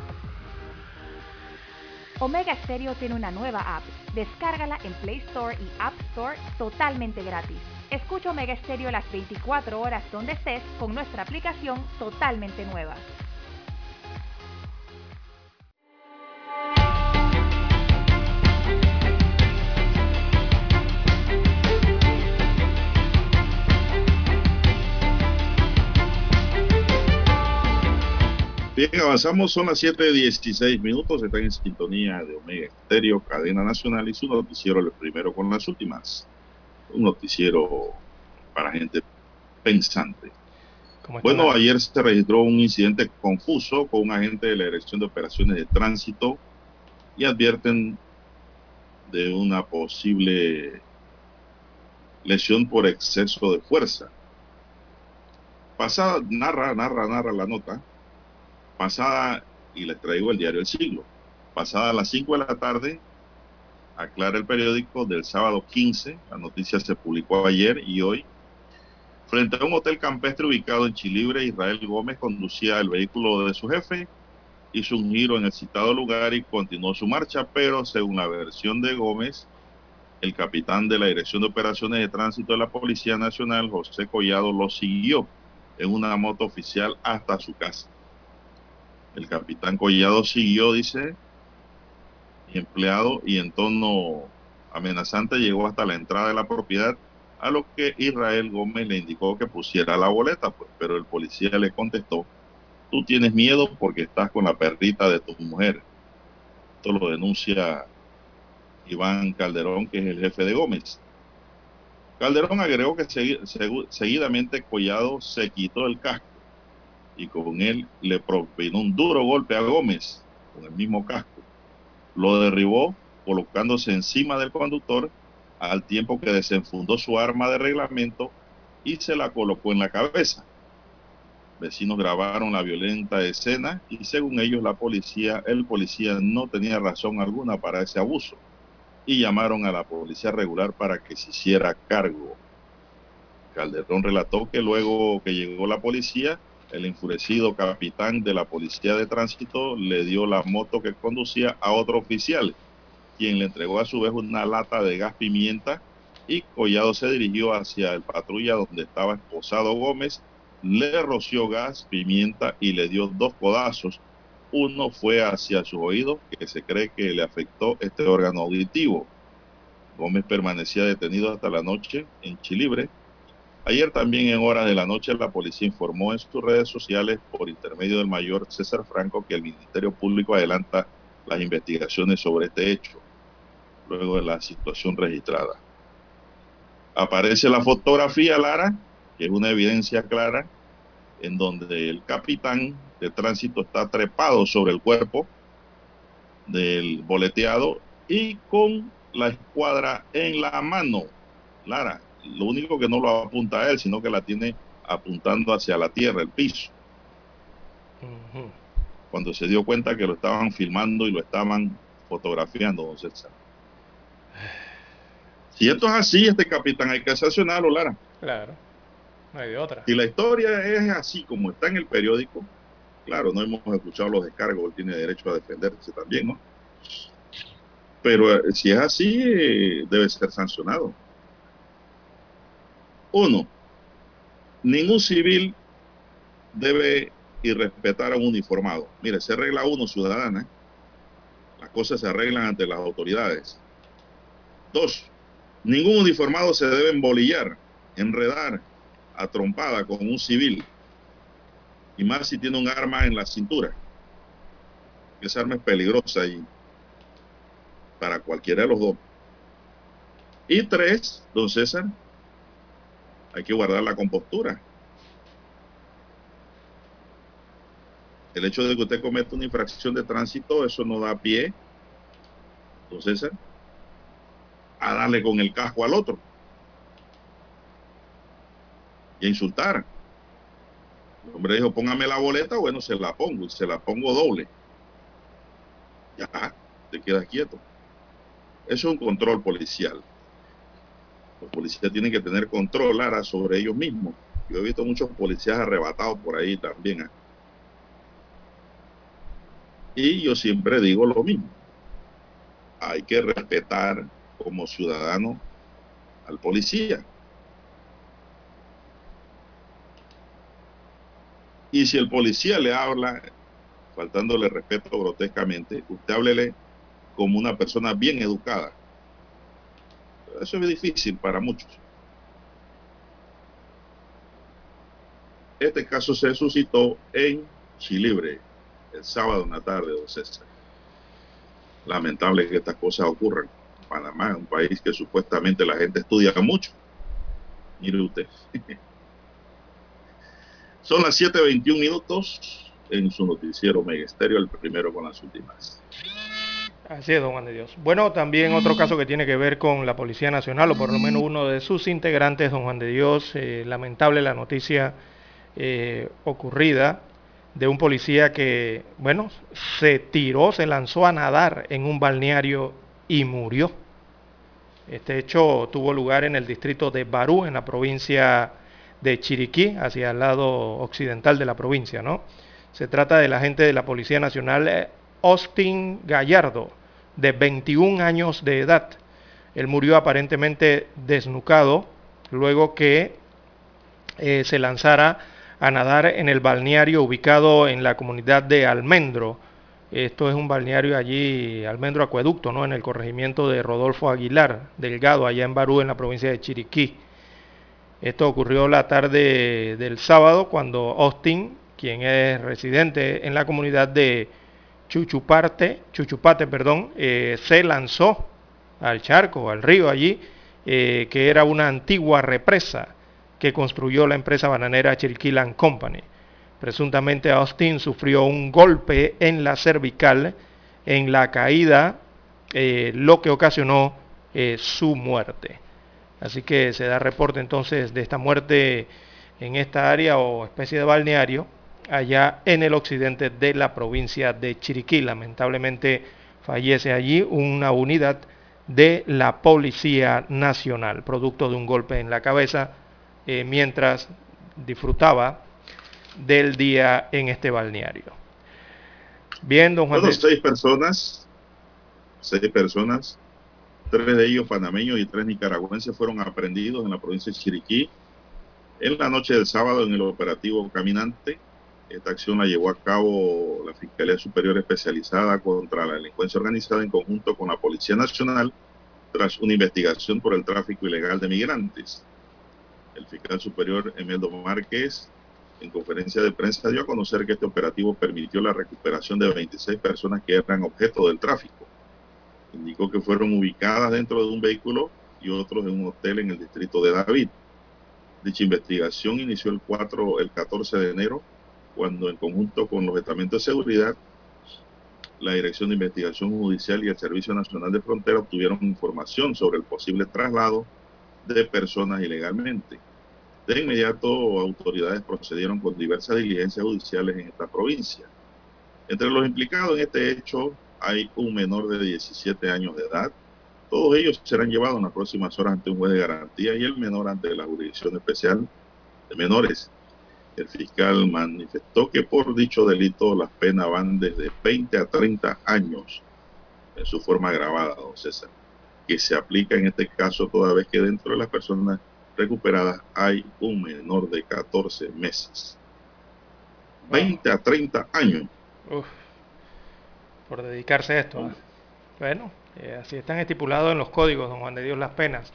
Omega Stereo tiene una nueva app. Descárgala en Play Store y App Store totalmente gratis. Escucha Omega Stereo las 24 horas donde estés con nuestra aplicación totalmente nueva. Bien, avanzamos, son las 7.16 minutos, están en sintonía de Omega Estéreo, cadena nacional y su noticiero, el primero con las últimas. Un noticiero para gente pensante. Bueno, ayer se registró un incidente confuso con un agente de la Dirección de Operaciones de Tránsito y advierten de una posible lesión por exceso de fuerza. Pasada, narra, narra, narra la nota pasada, y les traigo el diario El Siglo, pasada las 5 de la tarde, aclara el periódico del sábado 15, la noticia se publicó ayer y hoy, frente a un hotel campestre ubicado en Chilibre, Israel Gómez conducía el vehículo de su jefe, hizo un giro en el citado lugar y continuó su marcha, pero según la versión de Gómez, el capitán de la Dirección de Operaciones de Tránsito de la Policía Nacional, José Collado, lo siguió en una moto oficial hasta su casa. El capitán Collado siguió, dice, empleado y en tono amenazante llegó hasta la entrada de la propiedad, a lo que Israel Gómez le indicó que pusiera la boleta, pues, pero el policía le contestó, tú tienes miedo porque estás con la perrita de tu mujer. Esto lo denuncia Iván Calderón, que es el jefe de Gómez. Calderón agregó que seguidamente Collado se quitó el casco y con él le propinó un duro golpe a Gómez con el mismo casco. Lo derribó colocándose encima del conductor al tiempo que desenfundó su arma de reglamento y se la colocó en la cabeza. Vecinos grabaron la violenta escena y según ellos la policía, el policía no tenía razón alguna para ese abuso y llamaron a la policía regular para que se hiciera cargo. Calderón relató que luego que llegó la policía, el enfurecido capitán de la policía de tránsito le dio la moto que conducía a otro oficial, quien le entregó a su vez una lata de gas pimienta y Collado se dirigió hacia el patrulla donde estaba esposado Gómez, le roció gas, pimienta y le dio dos codazos. Uno fue hacia su oído, que se cree que le afectó este órgano auditivo. Gómez permanecía detenido hasta la noche en Chilibre, Ayer también en horas de la noche la policía informó en sus redes sociales por intermedio del mayor César Franco que el Ministerio Público adelanta las investigaciones sobre este hecho, luego de la situación registrada. Aparece la fotografía, Lara, que es una evidencia clara, en donde el capitán de tránsito está trepado sobre el cuerpo del boleteado y con la escuadra en la mano. Lara, lo único que no lo apunta a él, sino que la tiene apuntando hacia la tierra, el piso. Cuando se dio cuenta que lo estaban filmando y lo estaban fotografiando, don César. [sighs] Si esto es así, este capitán hay que sancionarlo, Lara. Claro, no hay de otra. Si la historia es así como está en el periódico, claro, no hemos escuchado los descargos, él tiene derecho a defenderse también, ¿no? Pero eh, si es así, eh, debe ser sancionado. Uno, ningún civil debe irrespetar a un uniformado. Mire, se arregla uno ciudadana. Las cosas se arreglan ante las autoridades. Dos, ningún uniformado se debe embolillar, enredar a trompada con un civil. Y más si tiene un arma en la cintura. Esa arma es peligrosa y para cualquiera de los dos. Y tres, don César, hay que guardar la compostura. El hecho de que usted cometa una infracción de tránsito, eso no da pie Entonces, a darle con el casco al otro y a insultar. El hombre dijo, póngame la boleta, bueno, se la pongo se la pongo doble. Ya, te quedas quieto. Eso es un control policial. Los policías tienen que tener control ahora sobre ellos mismos. Yo he visto muchos policías arrebatados por ahí también. ¿ah? Y yo siempre digo lo mismo. Hay que respetar como ciudadano al policía. Y si el policía le habla, faltándole respeto grotescamente, usted háblele como una persona bien educada. Eso es difícil para muchos. Este caso se suscitó en Chilibre el sábado en la tarde, don César. Lamentable que estas cosas ocurran. Panamá, un país que supuestamente la gente estudia mucho. Mire usted. [laughs] Son las 7.21 minutos en su noticiero Megesterio, el primero con las últimas. Así es, don Juan de Dios. Bueno, también otro caso que tiene que ver con la Policía Nacional, o por lo menos uno de sus integrantes, don Juan de Dios. Eh, lamentable la noticia eh, ocurrida de un policía que, bueno, se tiró, se lanzó a nadar en un balneario y murió. Este hecho tuvo lugar en el distrito de Barú, en la provincia de Chiriquí, hacia el lado occidental de la provincia, ¿no? Se trata del agente de la Policía Nacional eh, Austin Gallardo, de 21 años de edad. Él murió aparentemente desnucado luego que eh, se lanzara a nadar en el balneario ubicado en la comunidad de Almendro. Esto es un balneario allí, Almendro Acueducto, ¿no? en el corregimiento de Rodolfo Aguilar, Delgado, allá en Barú, en la provincia de Chiriquí. Esto ocurrió la tarde del sábado cuando Austin, quien es residente en la comunidad de Chuchuparte, Chuchupate, perdón, eh, se lanzó al charco, al río allí, eh, que era una antigua represa que construyó la empresa bananera Chiriquilan Company. Presuntamente Austin sufrió un golpe en la cervical en la caída, eh, lo que ocasionó su muerte. Así que se da reporte entonces de esta muerte en esta área o especie de balneario allá en el occidente de la provincia de Chiriquí. Lamentablemente fallece allí una unidad de la Policía Nacional, producto de un golpe en la cabeza eh, mientras disfrutaba del día en este balneario. Bien, don Juan. seis personas, seis personas, tres de ellos panameños y tres nicaragüenses fueron aprendidos en la provincia de Chiriquí en la noche del sábado en el operativo Caminante. Esta acción la llevó a cabo la Fiscalía Superior Especializada contra la Delincuencia Organizada en conjunto con la Policía Nacional tras una investigación por el tráfico ilegal de migrantes. El fiscal superior Emeldo Márquez, en conferencia de prensa, dio a conocer que este operativo permitió la recuperación de 26 personas que eran objeto del tráfico. Indicó que fueron ubicadas dentro de un vehículo y otros en un hotel en el distrito de David. Dicha investigación inició el, 4, el 14 de enero, cuando en conjunto con los estamentos de seguridad, la Dirección de Investigación Judicial y el Servicio Nacional de Frontera obtuvieron información sobre el posible traslado de personas ilegalmente. De inmediato, autoridades procedieron con diversas diligencias judiciales en esta provincia. Entre los implicados en este hecho hay un menor de 17 años de edad. Todos ellos serán llevados en las próximas horas ante un juez de garantía y el menor ante la Jurisdicción Especial de Menores. El fiscal manifestó que por dicho delito las penas van desde 20 a 30 años en su forma agravada, don César que se aplica en este caso toda vez que dentro de las personas recuperadas hay un menor de 14 meses. 20 a 30 años. por dedicarse a esto. Bueno, eh, así están estipulados en los códigos, don Juan de Dios, las penas.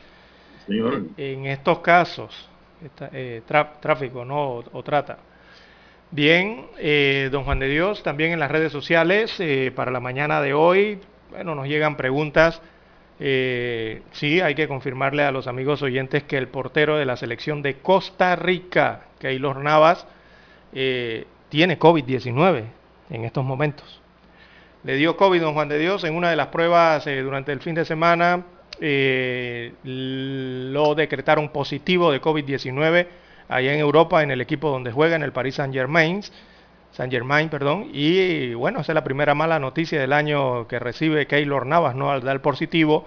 En, estos casos, eh, tráfico ¿no? o, trata. Bien, eh, don Juan de Dios, también en las redes sociales, para la mañana de hoy, bueno, nos llegan preguntas eh, sí, hay que confirmarle a los amigos oyentes que el portero de la selección de Costa Rica, Keylor Navas, eh, tiene COVID-19 en estos momentos. le dio COVID, don Juan de Dios, en una de las pruebas eh, durante el fin de semana. Eh, lo decretaron positivo de COVID-19 allá en Europa, en el equipo donde juega, en el Paris Saint-Germain. Saint Germain, perdón, y bueno, esa es la primera mala noticia del año que recibe Keylor Navas, ¿no? Al dar positivo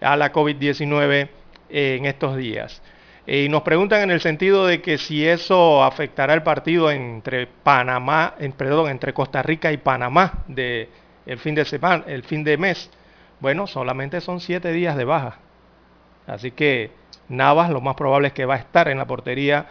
a la COVID-19 en estos días. Eh, y nos preguntan en el sentido de que si eso afectará el partido entre Panamá, en, perdón, entre Costa Rica y Panamá de el fin de semana, el fin de mes. Bueno, solamente son siete días de baja. Así que Navas lo más probable es que va a estar en la portería